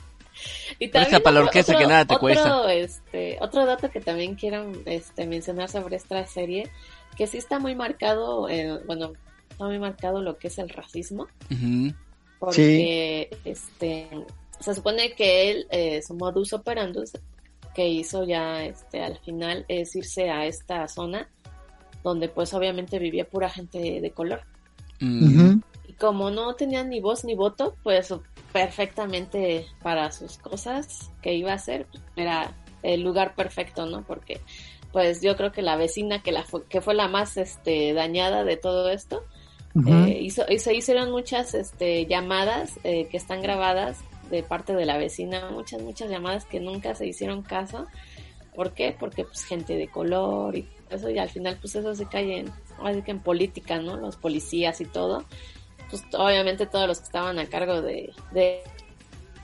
Y Presta también para la otro- orquesta que nada te otro, cuesta. Este, otro dato que también quiero este, mencionar sobre esta serie, que sí está muy marcado, eh, bueno, está muy marcado lo que es el racismo, porque este, se supone que él, eh, su modus operandus, que hizo ya este, al final, es irse a esta zona donde pues obviamente vivía pura gente de, color. Y como no tenían ni voz ni voto, pues perfectamente para sus cosas que iba a hacer, era el lugar perfecto, ¿no? Porque pues yo creo que la vecina que, la fue, que fue la más este, dañada de todo esto, Eh, hizo, y se hicieron muchas este, llamadas eh, que están grabadas de parte de la vecina, muchas, muchas llamadas que nunca se hicieron caso. ¿Por qué? Porque pues gente de color y eso, y al final pues eso se cae en, así que en política, ¿no? Los policías y todo. Pues obviamente todos los que estaban a cargo de, de,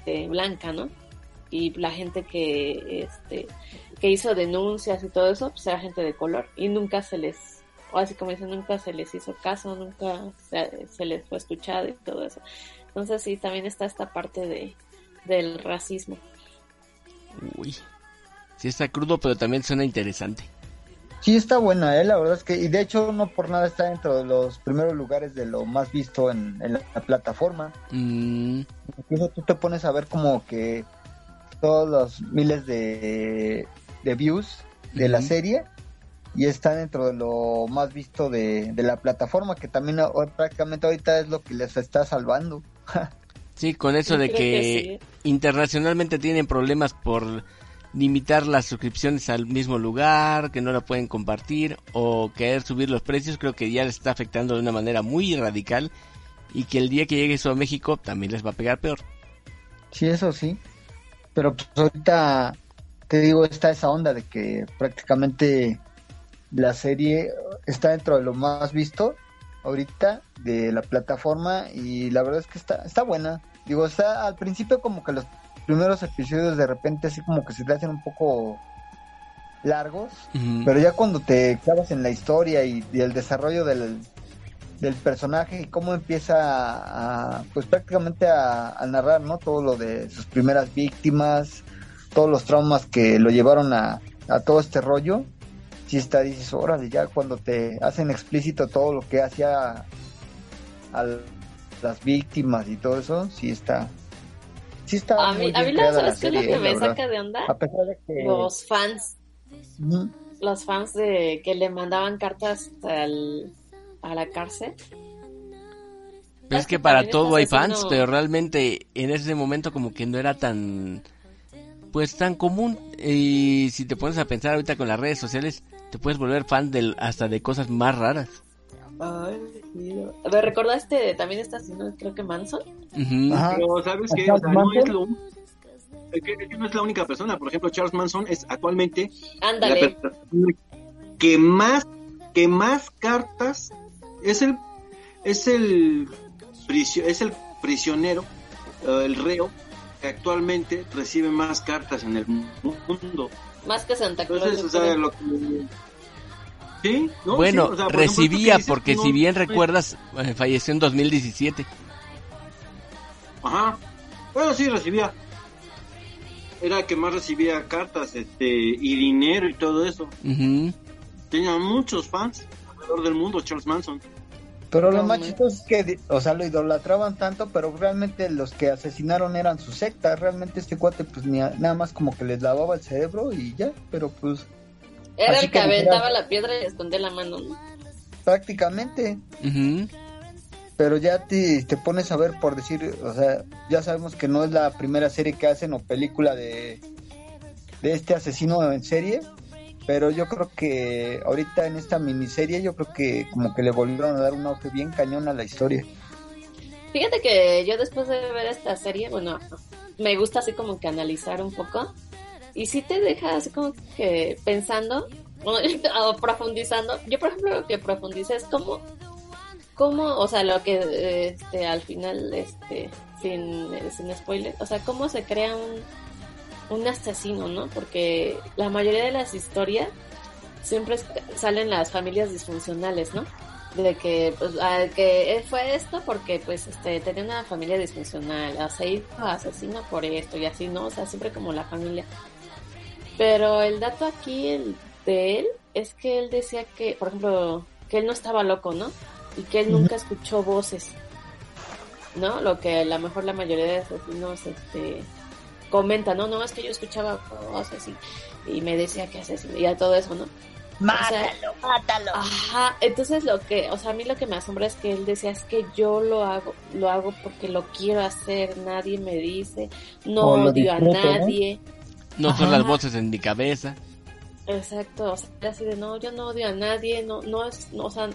de Blanca, ¿no? Y la gente que, este, que hizo denuncias y todo eso, pues era gente de color. Y nunca se les, así como dicen, nunca se les hizo caso, nunca se, se les fue escuchado y todo eso. Entonces sí, también está esta parte de, del racismo. Uy. Sí está crudo, pero también suena interesante. Sí, está buena, ¿eh? la verdad es que, y de hecho no por nada está dentro de los primeros lugares de lo más visto en, en la, la plataforma. Mm, Incluso tú te pones a ver como que todos los miles de, de views de la serie y está dentro de lo más visto de, de la plataforma, que también prácticamente ahorita es lo que les está salvando. sí, con eso Sí, de que internacionalmente tienen problemas por limitar las suscripciones al mismo lugar, que no la pueden compartir o querer subir los precios, creo que ya les está afectando de una manera muy radical y que el día que llegue eso a México también les va a pegar peor. Sí, eso sí. Pero pues ahorita, te digo, está esa onda de que prácticamente la serie está dentro de lo más visto ahorita de la plataforma y la verdad es que está, está buena. Digo, está al principio como que los primeros episodios de repente así como que se te hacen un poco largos, pero ya cuando te clavas en la historia y, y el desarrollo del, del personaje y cómo empieza a, pues prácticamente a, a narrar, ¿no? Todo lo de sus primeras víctimas, todos los traumas que lo llevaron a, a todo este rollo, si está, dices, órale, ya cuando te hacen explícito todo lo que hacía a las víctimas y todo eso, sí está, sí está A muy mí, a mí la, la ¿sabes qué es lo serie, que me saca de onda? A pesar de que... Los fans, los fans de que le mandaban cartas al, a la cárcel. Pero es que para todo hay fans, pero realmente en ese momento como que no era tan pues tan común y si te pones a pensar ahorita con las redes sociales te puedes volver fan del hasta de cosas más raras. Ay, Dios. ¿Me recordaste también esta asesino, creo que Manson? Ajá. Pero ¿sabes qué? ¿A O sea, no Charles es lo... Es que, es que no es la única persona. Por ejemplo, Charles Manson es actualmente la Ándale. persona que más que más cartas es el es el es el prisionero eh, el reo que actualmente recibe más cartas en el mundo Más que Santa Claus. entonces o sea lo que sí ¿no? bueno, Sí, o sea, por ejemplo, esto recibía dices, porque no- si bien recuerdas eh, falleció en 2017. ajá bueno sí recibía era el que más recibía cartas este y dinero y todo eso tenía muchos fans alrededor del mundo Charles Manson Pero lo No, más man. chistoso es que, o sea, lo idolatraban tanto, pero realmente los que asesinaron eran su secta. Realmente este cuate, pues ni a- nada más como que les lavaba el cerebro y ya, pero pues Era el que aventaba era- la piedra y escondía la mano. ¿no? prácticamente. Pero ya te, te pones a ver por decir, o sea, ya sabemos que no es la primera serie que hacen o película de, de este asesino en serie. Pero yo creo que ahorita en esta miniserie, yo creo que como que le volvieron a dar un auge bien cañón a la historia. Fíjate que yo después de ver esta serie, bueno, me gusta así como que analizar un poco. Y sí te deja así como que pensando o profundizando. Yo, por ejemplo, lo que profundice es cómo, cómo, o sea, lo que este, al final, este, sin, sin spoiler, o sea, cómo se crea un, un asesino, ¿no? Porque la mayoría de las historias siempre salen las familias disfuncionales, ¿no? de que pues ah, que fue esto porque pues este tenía una familia disfuncional o se hizo asesino por esto y así no o sea siempre como la familia. Pero el dato aquí el de él es que él decía que por ejemplo que él no estaba loco no y que él nunca escuchó voces no lo que a lo mejor la mayoría de asesinos este comenta no no es que yo escuchaba voces y, y me decía que asesino y a todo eso no Mátalo, mátalo. Ajá, entonces lo que, o sea, a mí lo que me asombra es que él decía es que yo lo hago, lo hago porque lo quiero hacer, nadie me dice, no odio a nadie. No son las voces en mi cabeza. Exacto, o sea, era así de no, yo no odio a nadie, no, no es, no, o sea,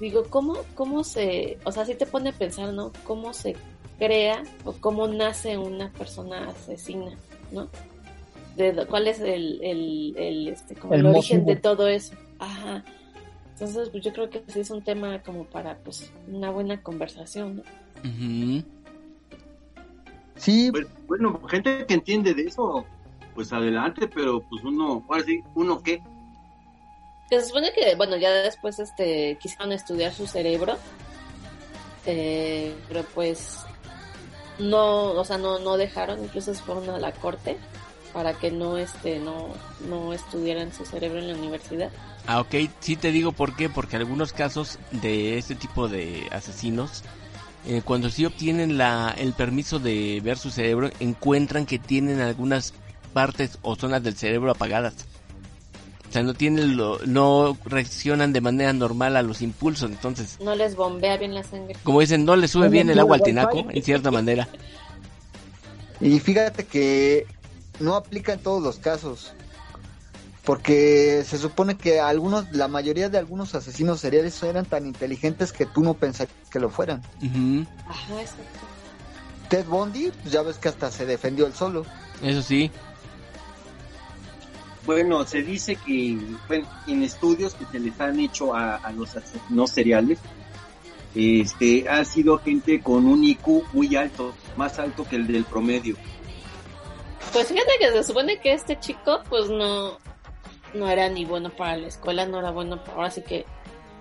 digo, ¿cómo, cómo se, o sea, sí te pone a pensar, ¿no? ¿Cómo se crea o cómo nace una persona asesina, ¿no? De, ¿Cuál es el, el, el, este, como el, El origen de todo eso? Ajá. Entonces, pues yo creo que sí es un tema como para, pues, una buena conversación, ¿no? Sí, Pues, bueno, gente que entiende de eso, pues adelante, pero pues uno, ahora sí, uno qué, Que se supone que, bueno, ya después este quisieron estudiar su cerebro, eh, pero pues no, o sea, no, no dejaron, incluso se fueron a la corte para que no, este, no, no estudiaran su cerebro en la universidad. Ah, ok, sí te digo por qué, porque algunos casos de este tipo de asesinos, eh, cuando sí obtienen la, el permiso de ver su cerebro, encuentran que tienen algunas partes o zonas del cerebro apagadas. O sea, no tienen lo, no reaccionan de manera normal a los impulsos, entonces, No les bombea bien la sangre. como dicen, no le sube bien el agua al tinaco, en cierta manera. y fíjate que no aplica en todos los casos. Porque se supone que algunos, la mayoría de algunos asesinos seriales eran tan inteligentes que tú no pensarías que lo fueran. Ujú, Ajá, exacto. Ted Bundy, pues ya ves que hasta se defendió él solo. Eso sí, Bueno, se dice que bueno, en estudios que se les han hecho a, a los asesinos seriales, este, ha sido gente con un IQ muy alto. más alto que el del promedio. Pues fíjate que se supone que este chico, pues no, no era ni bueno para la escuela, no era bueno para, ahora sí que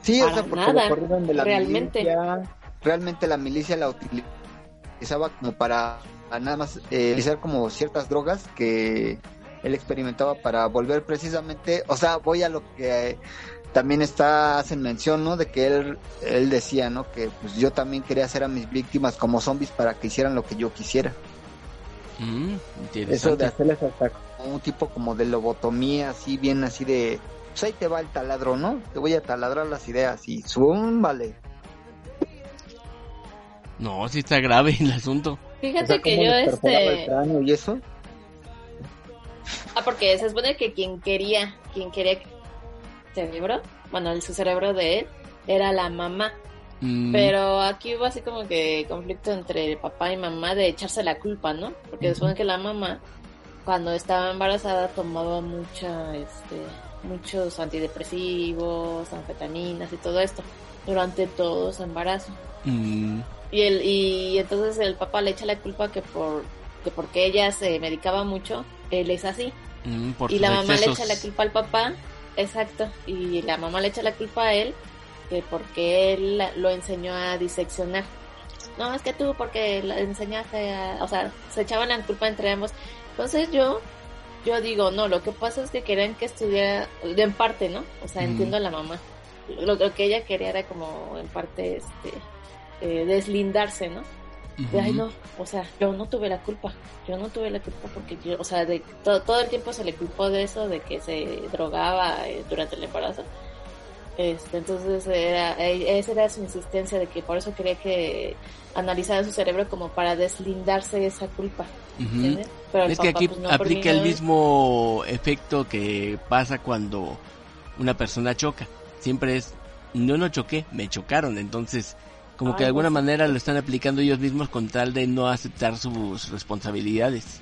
Sí, o Para sea, porque nada, lo de la realmente. milicia. Realmente la milicia la utilizaba como para a nada más eh, utilizar como ciertas drogas que él experimentaba para volver precisamente, o sea, voy a lo que eh, también está hacen mención, ¿no? De que él él decía, ¿no? Que pues yo también quería hacer a mis víctimas como zombies para que hicieran lo que yo quisiera. Mm, Eso de hacerles hasta como un tipo como de lobotomía, así bien así de, pues ahí te va el taladro, ¿no? Te voy a taladrar las ideas y zoom, vale. No, sí está grave el asunto. Fíjate O sea, que yo el este cráneo y eso. Ah porque se supone que quien quería quien quería que- cerebro bueno el su cerebro de él era la mamá. Mm, pero aquí hubo así como que conflicto entre papá y mamá de echarse la culpa no porque se supone que la mamá cuando estaba embarazada tomaba mucha este muchos antidepresivos anfetaminas y todo esto durante todo su embarazo. Mm, Y, el, y entonces el papá le echa la culpa que por que porque ella se medicaba mucho, él es así. mm, y la mamá excesos. le echa la culpa al papá, exacto. Y la mamá le echa la culpa a él que porque él lo enseñó a diseccionar. No, es que tú porque la enseñaste a... O sea, se echaban la culpa entre ambos. Entonces yo, yo digo, no, lo que pasa es que querían que estudiara, en parte, ¿no? O sea, entiendo a la mamá. Lo, lo que ella quería era como, en parte, este, eh, deslindarse, ¿no? De, ay, no, o sea, yo no tuve la culpa, yo no tuve la culpa porque yo, o sea, de todo, todo el tiempo se le culpó de eso, de que se drogaba eh, durante el embarazo. Este, entonces era, esa era su insistencia de que por eso quería que analizara su cerebro como para deslindarse de esa culpa. Pero Es que aquí pues, no aplica el mismo efecto que pasa cuando una persona choca. Siempre es, no, no choqué, me chocaron. Entonces, como que de alguna así. manera lo están aplicando ellos mismos con tal de no aceptar sus responsabilidades.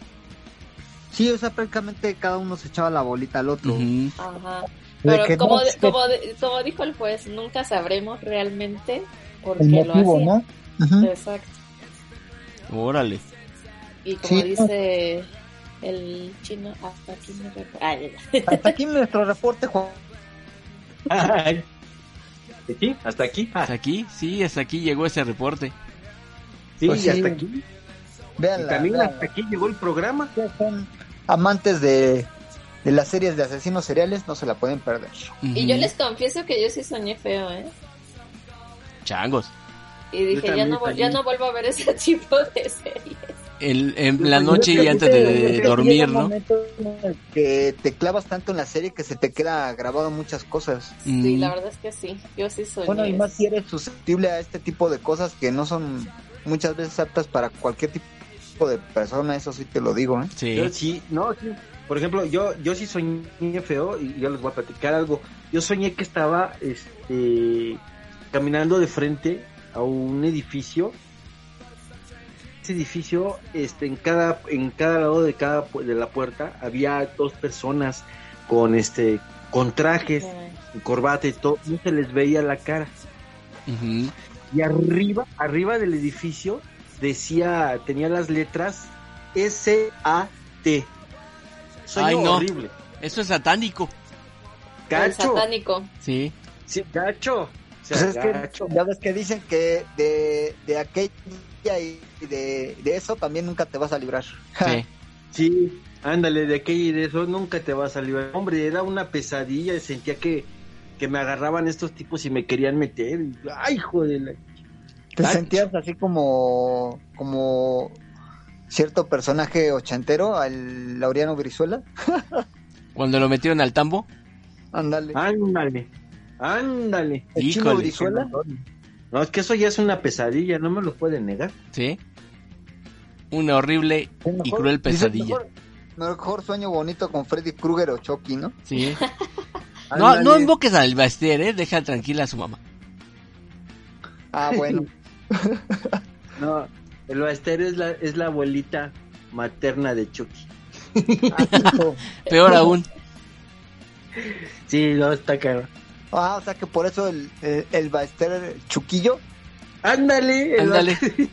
Sí, o sea, prácticamente cada uno se echaba la bolita al otro. Ajá. Pero como, no, de- como, de- como dijo el juez, nunca sabremos realmente por qué lo hacía. ¿no? Ujú. Exacto. Órale. Y como Sí. dice el chino, hasta aquí me. Hasta aquí nuestro reporte, Juan. Ay. ¿De aquí? ¿Hasta aquí? Ah, Hasta aquí, sí, hasta aquí llegó ese reporte. sí, Pues sí. hasta aquí. Vean, Y también hasta aquí llegó el programa. son amantes de, de las series de asesinos seriales, no se la pueden perder. Y yo les confieso que yo sí soñé feo, ¿eh? Changos. Y dije, ya, no, ya no vuelvo a ver ese tipo de series. El, en la soy- noche y antes de dormir, ¿no? momento en el que te clavas tanto en la serie que se te queda grabado muchas cosas. Sí, Mm. la verdad es que sí. Yo sí soñé. Bueno, y más si eres susceptible a este tipo de cosas que no son muchas veces aptas para cualquier tipo de persona, eso sí te lo digo, ¿eh? Sí. Yo sí, no, sí. Por ejemplo, yo, yo sí soñé feo y yo les voy a platicar algo. Yo soñé que estaba este, caminando de frente a un edificio. Ese edificio, este, en cada, en cada lado de cada de la puerta había dos personas con este, con trajes, Ay, corbata y todo. No se les veía la cara. Y arriba, arriba del edificio decía, tenía las letras S-A-T. Sueño Ay, no. horrible. Eso es satánico. Gacho. satánico. Sí. Sí, gacho. O Pues es que ya ves que dicen que de, de y de, de eso también nunca te vas a librar. Sí. Sí, ándale, de aquello y de eso nunca te vas a librar. Hombre, era una pesadilla. Sentía que, que me agarraban estos tipos y me querían meter. Ay, joder. Te Gacho. sentías así como como cierto personaje ochentero, al Laureano Brizuela. Cuando lo metieron al tambo. Ándale. Ándale. Ándale. el chino híjole. Brizuela. No, es que eso ya es una pesadilla, no me lo pueden negar. Sí. Una horrible y cruel pesadilla. Mejor, mejor sueño bonito con Freddy Krueger o Chucky, ¿no? Sí. No, no invoques al Bastier, eh. Deja tranquila a su mamá. Ah, bueno. No, el Baster es la, es la abuelita materna de Chucky. Peor aún. Sí, no, está caro. Ah, o sea que por eso el, el, el Baester Chuquillo. Ándale, el Ándale. Baster-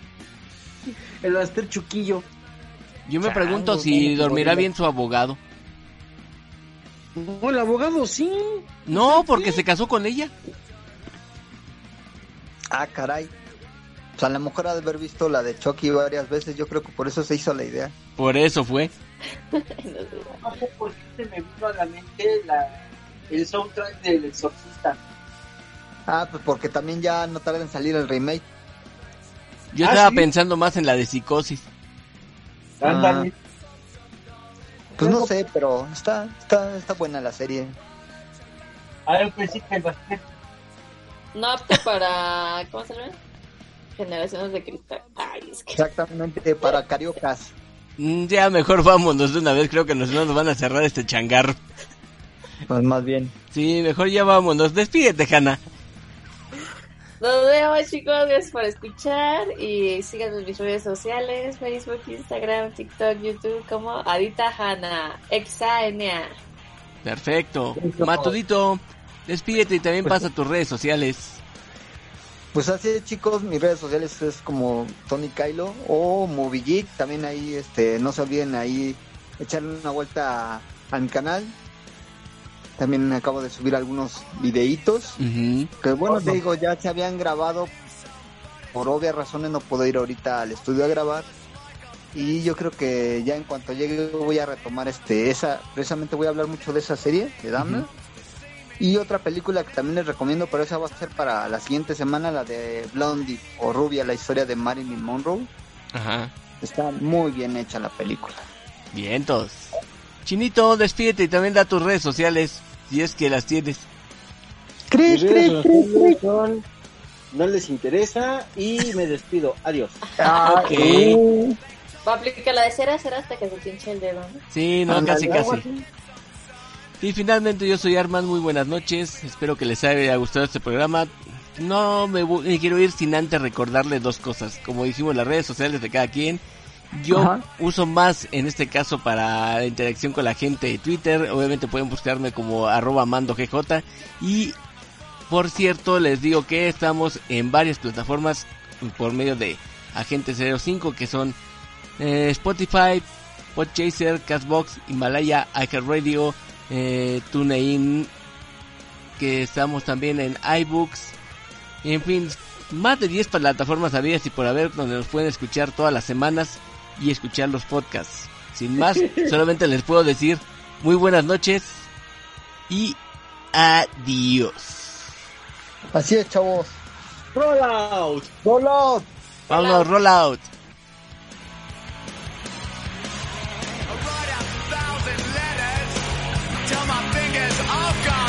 el Baster Chuquillo. Yo me Chango, pregunto si dormirá bien su abogado. No, el abogado sí. No, porque se casó con ella. Ah, caray. O sea, a lo mejor ha de haber visto la de Chucky varias veces. Yo creo que por eso se hizo la idea. Por eso fue. No sé por qué se me vino a la mente la, el soundtrack del Exorcista. Ah, pues porque también ya no tarda en salir el remake. Yo Ah, estaba ¿sí? pensando más en la de psicosis. Ándale. Pues no sé, pero está, está, está buena la serie. A ver, pues sí que el Baster. No apto para. ¿Cómo se llama? Generaciones de cristal. Ay, es que. Exactamente, para cariocas. Mm, Ya mejor vámonos de una vez, creo que nos, nos van a cerrar este changarro. Pues más bien. Sí, mejor ya vámonos. Despídete, Hanna. Nos vemos, chicos. Gracias por escuchar. Y síganos en mis redes sociales: Facebook, Instagram, TikTok, YouTube, como Adita Hanna. Exaenea. Perfecto. Matudito, despídete y también pasa tus redes sociales. Pues así es, chicos, mis redes sociales es como Tony Kylo o Movie Geek. También ahí, este, no se olviden ahí echarle una vuelta a, a mi canal. También acabo de subir algunos videitos. Que bueno, te digo, ya se habían grabado. Por obvias razones no puedo ir ahorita al estudio a grabar. Y yo creo que ya en cuanto llegue voy a retomar este esa precisamente voy a hablar mucho de esa serie de Dama. Ujú. Y otra película que también les recomiendo, pero esa va a ser para la siguiente semana, la de Blondie o Rubia, la historia de Marilyn Monroe. Ajá. Está muy bien hecha la película. Vientos. Chinito, despídete y también da tus redes sociales, si es que las tienes. Mis redes sociales son no les interesa y me despido. Adiós. Ok. Va a aplicar la de cera, cera hasta que se pinche el dedo. ¿no? Sí, no, casi, casi. Y finalmente yo soy Arman, muy buenas noches, espero que les haya gustado este programa. No me, me quiero ir sin antes recordarles dos cosas, como dijimos las redes sociales de cada quien. Yo Ajá. uso más en este caso para la interacción con la gente de Twitter, obviamente pueden buscarme como arroba mando GJ y por cierto les digo que estamos en varias plataformas por medio de Agente 05 que son eh, Spotify, Podchaser, Castbox, Himalaya, iHeartRadio, eh, TuneIn, que estamos también en iBooks, en fin, más de 10 plataformas habidas y por haber donde nos pueden escuchar todas las semanas y escuchar los podcasts. Sin más, solamente les puedo decir muy buenas noches y adiós. Así es, chavos. Rollout. Rollout. Vamos, rollout. Fingers, I've.